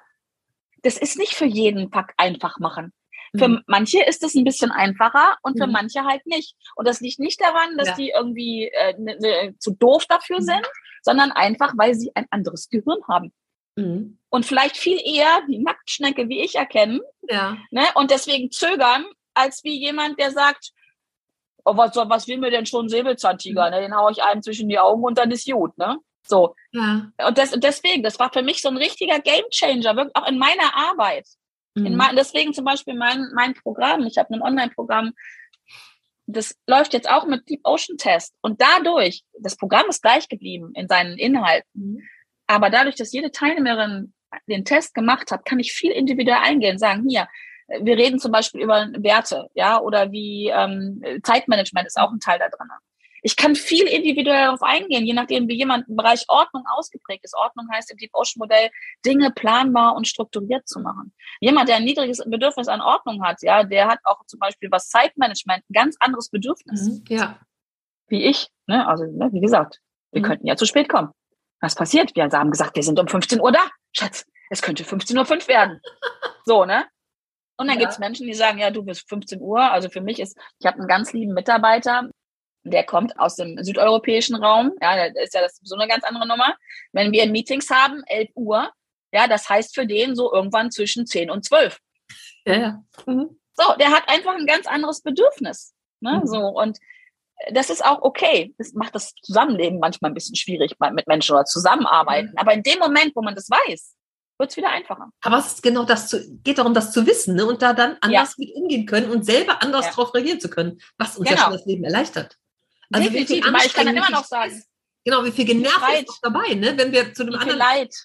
das ist nicht für jeden Fuck einfach machen. Für Mhm. manche ist es ein bisschen einfacher und für Mhm. manche halt nicht. Und das liegt nicht daran, dass Ja. die irgendwie äh, ne, ne, zu doof dafür Mhm. sind, sondern einfach, weil sie ein anderes Gehirn haben. Mhm. Und vielleicht viel eher die Nacktschnecke wie ich erkennen Ja. ne? und deswegen zögern, als wie jemand, der sagt, oh, was, was will mir denn schon ein Säbelzahntiger? Ne? Den hau ich einem zwischen die Augen und dann ist gut. Ne? So. Ja. Und, das, und deswegen, das war für mich so ein richtiger Gamechanger, wirklich auch in meiner Arbeit. In Mhm. mein, deswegen zum Beispiel mein, mein Programm. Ich habe ein Online-Programm, das läuft jetzt auch mit Deep Ocean Test. Und dadurch, das Programm ist gleich geblieben in seinen Inhalten. Mhm. Aber dadurch, dass jede Teilnehmerin den Test gemacht hat, kann ich viel individuell eingehen, sagen, hier, wir reden zum Beispiel über Werte, ja, oder wie ähm, Zeitmanagement ist auch ein Teil da drin. Ich kann viel individuell darauf eingehen, je nachdem, wie jemand im Bereich Ordnung ausgeprägt ist. Ordnung heißt im Deep Ocean Modell, Dinge planbar und strukturiert zu machen. Jemand, der ein niedriges Bedürfnis an Ordnung hat, ja, der hat auch zum Beispiel was Zeitmanagement ein ganz anderes Bedürfnis Mhm. Ja. wie ich. Ne? Also, ne, wie gesagt, wir Mhm. könnten ja zu spät kommen. Was passiert? Wir haben gesagt, wir sind um 15 Uhr da. Schatz, es könnte 15.05 Uhr werden. So, ne? Und dann Ja. gibt's Menschen, die sagen, ja, du bist 15 Uhr. Also für mich ist, ich habe einen ganz lieben Mitarbeiter, der kommt aus dem südeuropäischen Raum. Ja, der ist ja das so eine ganz andere Nummer. Wenn wir Meetings haben, 11 Uhr, ja, das heißt für den so irgendwann zwischen 10 und 12. Ja, ja. Mhm. So, der hat einfach ein ganz anderes Bedürfnis. Ne? Mhm. So, und das ist auch okay. Das macht das Zusammenleben manchmal ein bisschen schwierig mit Menschen oder zusammenarbeiten. Mhm. Aber in dem Moment, wo man das weiß, wird's wieder einfacher. Aber es ist genau das zu, geht darum, das zu wissen ne? und da dann anders mit umgehen können und selber anders Ja. darauf reagieren zu können, was uns ja Genau. schon das Leben erleichtert. Also wie viel weil ich kann dann immer noch sagen, Stress, Genau, wie viel genervt ist auch dabei, ne? wenn wir zu dem wie viel anderen, Leid.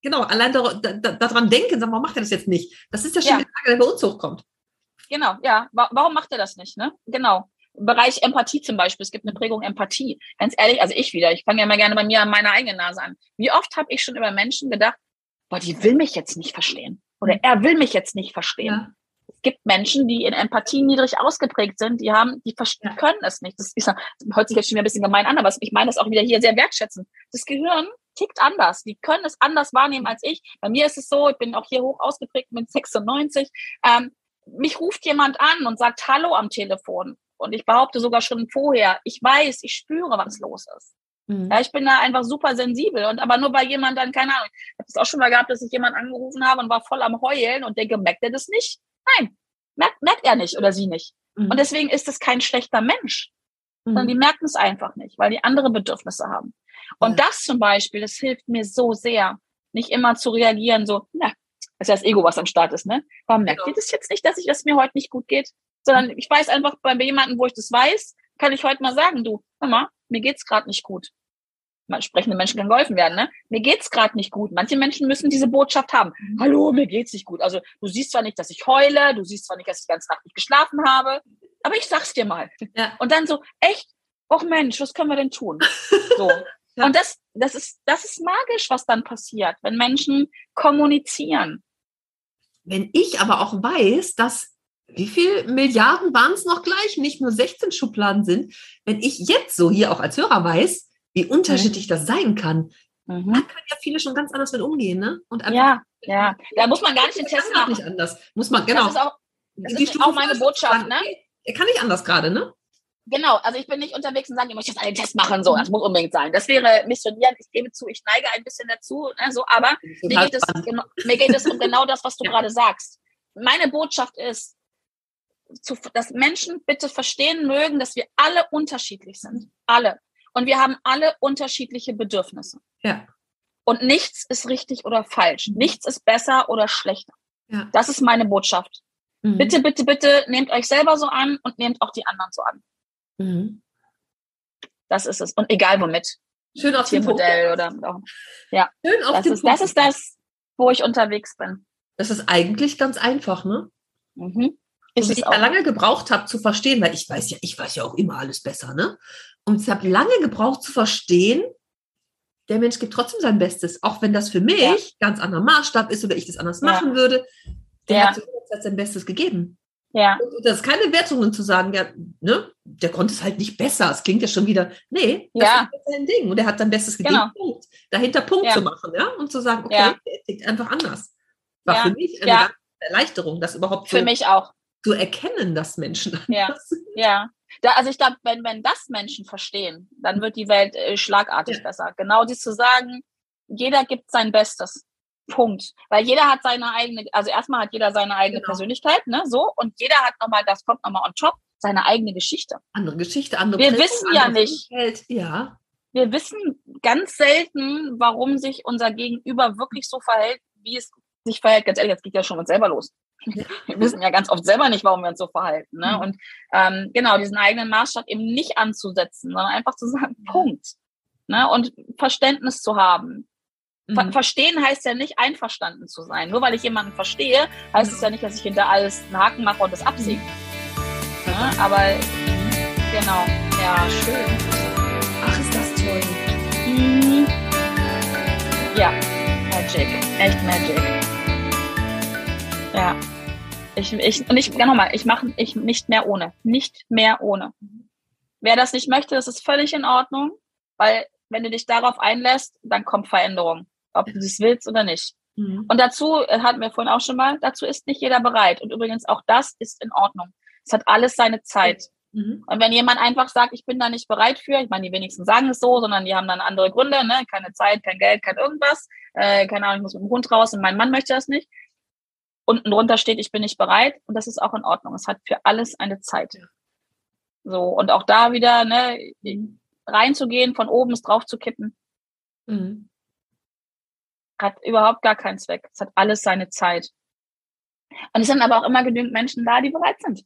genau, allein dar- da, da, daran denken, sagen, warum macht er das jetzt nicht? Das ist ja schon Ja. die Frage, der bei uns hochkommt. Genau, ja. Wa warum macht er das nicht? Ne? Genau. Bereich Empathie zum Beispiel. Es gibt eine Prägung Empathie. Ganz ehrlich, also ich wieder. Ich fange ja mal gerne bei mir an meiner eigenen Nase an. Wie oft habe ich schon über Menschen gedacht, boah, die will mich jetzt nicht verstehen. Oder er will mich jetzt nicht verstehen. Ja. Es gibt Menschen, die in Empathie niedrig ausgeprägt sind, die haben, die verst- Ja. können es nicht. Das ist, hört sich jetzt schon wieder ein bisschen gemein an, aber ich meine das auch wieder hier sehr wertschätzend. Das Gehirn tickt anders. Die können es anders wahrnehmen als ich. Bei mir ist es so, ich bin auch hier hoch ausgeprägt mit 96. Ähm, mich ruft jemand an und sagt Hallo am Telefon. Und ich behaupte sogar schon vorher, ich weiß, ich spüre, was los ist. Mhm. Ja, ich bin da einfach super sensibel und aber nur weil jemand dann, keine Ahnung, ich habe es auch schon mal gehabt, dass ich jemand angerufen habe und war voll am Heulen und denke, merkt er das nicht? Nein, merkt, merkt er nicht oder sie nicht. Mhm. Und deswegen ist es kein schlechter Mensch, sondern Mhm. die merken es einfach nicht, weil die andere Bedürfnisse haben. Und Ja. das zum Beispiel, das hilft mir so sehr, nicht immer zu reagieren, so, na, das ist ja das Ego, was am Start ist, ne? Warum merkt Genau. ihr das jetzt nicht, dass ich, dass mir heute nicht gut geht? Sondern ich weiß einfach, bei jemandem, wo ich das weiß, kann ich heute mal sagen, du, hör mal, mir geht's gerade nicht gut. Mal sprechende Menschen kann geholfen werden, ne? Mir geht's gerade nicht gut. Manche Menschen müssen diese Botschaft haben. Mhm. Hallo, mir geht's nicht gut. Also du siehst zwar nicht, dass ich heule, du siehst zwar nicht, dass ich die ganze Nacht nicht geschlafen habe, aber ich sag's dir mal. Ja. Und dann so, echt? Och Mensch, was können wir denn tun? So. Ja. Und das, das ist, das ist magisch, was dann passiert, wenn Menschen kommunizieren. Wenn ich aber auch weiß, dass wie viel Milliarden waren es noch gleich, nicht nur 16 Schubladen sind, wenn ich jetzt so hier auch als Hörer weiß, wie unterschiedlich das sein kann, Mhm. können ja viele schon ganz anders mit umgehen, ne? Und Ja, ja. Da muss man gar nicht den Test machen. nicht anders. Muss man, genau. Das ist auch, das ist auch meine Botschaft, ne? Er kann nicht anders gerade, ne? Genau, also ich bin nicht unterwegs und sage, ich möchte jetzt einen Test machen, so, das muss unbedingt sein. Das wäre missionieren. Ich gebe zu, ich neige ein bisschen dazu, ne, so, aber mir geht, es, mir geht es um genau das, was du gerade sagst. Meine Botschaft ist, zu, dass Menschen bitte verstehen mögen, dass wir alle unterschiedlich sind. Alle. Und wir haben alle unterschiedliche Bedürfnisse. Ja. Und nichts ist richtig oder falsch. Nichts ist besser oder schlechter. Ja. Das ist meine Botschaft. Mhm. Bitte, bitte, bitte nehmt euch selber so an und nehmt auch die anderen so an. Mhm. Das ist es. Und egal womit. Schön auf dem Modell oder ja. Schön auf das, ist, Punkt. das ist das, wo ich unterwegs bin. Das ist eigentlich ganz einfach, ne? Mhm. Ist ich ja lange gebraucht habe zu verstehen, weil ich weiß ja, ich weiß ja auch immer alles besser, ne? Und ich habe lange gebraucht zu verstehen, der Mensch gibt trotzdem sein Bestes, auch wenn das für mich ja. ganz anderer Maßstab ist oder ich das anders ja. machen würde. Der ja. hat sein Bestes gegeben. Ja. Und das ist keine Wertung zu sagen, ja, ne, der konnte es halt nicht besser. Es klingt ja schon wieder, nee, das ja. ist sein Ding. Und er hat sein Bestes gegeben, genau. Punkt. Dahinter Punkt zu machen, ja, und zu sagen, okay, der tickt einfach anders. War für mich eine Erleichterung, das überhaupt für so mich auch. Zu erkennen, dass Menschen anders sind. Ja, da, also ich glaube, wenn, wenn das Menschen verstehen, dann wird die Welt äh, schlagartig besser. Genau die zu sagen, jeder gibt sein Bestes. Punkt. Weil jeder hat seine eigene, also erstmal hat jeder seine eigene genau. Persönlichkeit, ne, so, und jeder hat nochmal, das kommt nochmal on top, seine eigene Geschichte. Andere Geschichte, andere Wir Prägung, wissen ja nicht. Umfeld. Ja. Wir wissen ganz selten, warum sich unser Gegenüber wirklich so verhält, wie es sich verhält. Ganz ehrlich, jetzt geht ja schon uns selber los. Wir wissen ja ganz oft selber nicht, warum wir uns so verhalten. Ne? Mhm. Und ähm, genau, diesen eigenen Maßstab eben nicht anzusetzen, sondern einfach zu sagen, Punkt. Ne? Und Verständnis zu haben. Ver mhm. Verstehen heißt ja nicht einverstanden zu sein. Nur weil ich jemanden verstehe, heißt es ja nicht, dass ich hinter alles einen Haken mache und das absiege. Mhm. Ja, aber genau, ja, schön. Ach, ist das toll. Ja, Magic, echt Magic. Ja. Ich, ich, und ich, genau mal, ich mache ich nicht mehr ohne. Nicht mehr ohne. Wer das nicht möchte, das ist völlig in Ordnung, weil wenn du dich darauf einlässt, dann kommt Veränderung ob du das willst oder nicht. Mhm. Und dazu, äh, hatten wir vorhin auch schon mal, dazu ist nicht jeder bereit. Und übrigens auch das ist in Ordnung. Es hat alles seine Zeit. Mhm. Und wenn jemand einfach sagt, ich bin da nicht bereit für, ich meine, die wenigsten sagen es so, sondern die haben dann andere Gründe, ne? keine Zeit, kein Geld, kein irgendwas, äh, keine Ahnung, ich muss mit dem Hund raus und mein Mann möchte das nicht. Unten drunter steht, ich bin nicht bereit und das ist auch in Ordnung. Es hat für alles eine Zeit. So, und auch da wieder, ne, reinzugehen, von oben es drauf zu kippen. Mhm hat überhaupt gar keinen Zweck. Es hat alles seine Zeit. Und es sind aber auch immer genügend Menschen da, die bereit sind.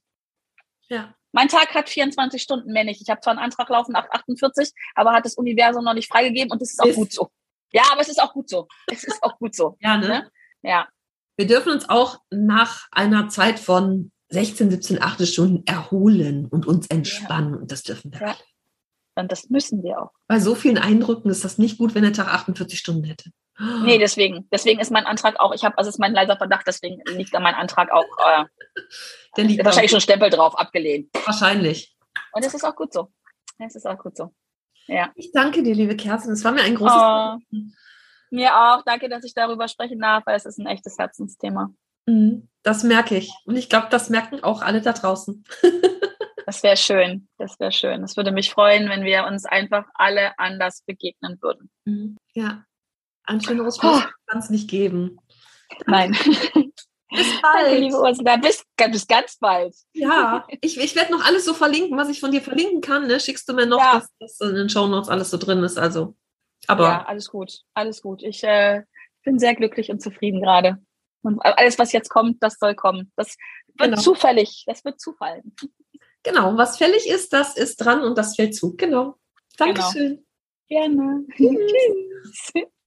Ja. Mein Tag hat 24 Stunden mehr nicht. Ich habe zwar einen Antrag laufen nach 48, aber hat das Universum noch nicht freigegeben und das ist auch ist. gut so. Ja, aber es ist auch gut so. Es ist auch gut so. ja, ne? ne? Ja. Wir dürfen uns auch nach einer Zeit von 16, 17, 18 Stunden erholen und uns entspannen. Ja. Und das dürfen wir. Ja. Und das müssen wir auch. Bei so vielen Eindrücken ist das nicht gut, wenn der Tag 48 Stunden hätte. Nee, deswegen. Deswegen ist mein Antrag auch, ich habe, also ist mein leiser Verdacht, deswegen liegt da mein Antrag auch, äh, Der liegt wahrscheinlich schon Stempel drauf, abgelehnt. Wahrscheinlich. Und es ist auch gut so. Es ist auch gut so. Ja. Ich danke dir, liebe Kerstin. Es war mir ein großes oh, Mir auch. Danke, dass ich darüber sprechen darf, weil es ist ein echtes Herzensthema. Mhm. Das merke ich. Und ich glaube, das merken auch alle da draußen. das wäre schön. Das wäre schön. Es würde mich freuen, wenn wir uns einfach alle anders begegnen würden. Mhm. Ja. Ein schöneres oh. kann es nicht geben. Nein. Bis bald. Danke, liebe Ursula. Bis, bis ganz bald. Ja, ich, ich werde noch alles so verlinken, was ich von dir verlinken kann. Ne? Schickst du mir noch, ja. dass das in den Show Notes alles so drin ist. Also, aber ja, alles gut, alles gut. Ich äh, bin sehr glücklich und zufrieden gerade. Und alles, was jetzt kommt, das soll kommen. Das wird genau. zufällig. Das wird zufallen. Genau, was fällig ist, das ist dran und das fällt zu. Genau. Dankeschön. Genau. Gerne. Tschüss.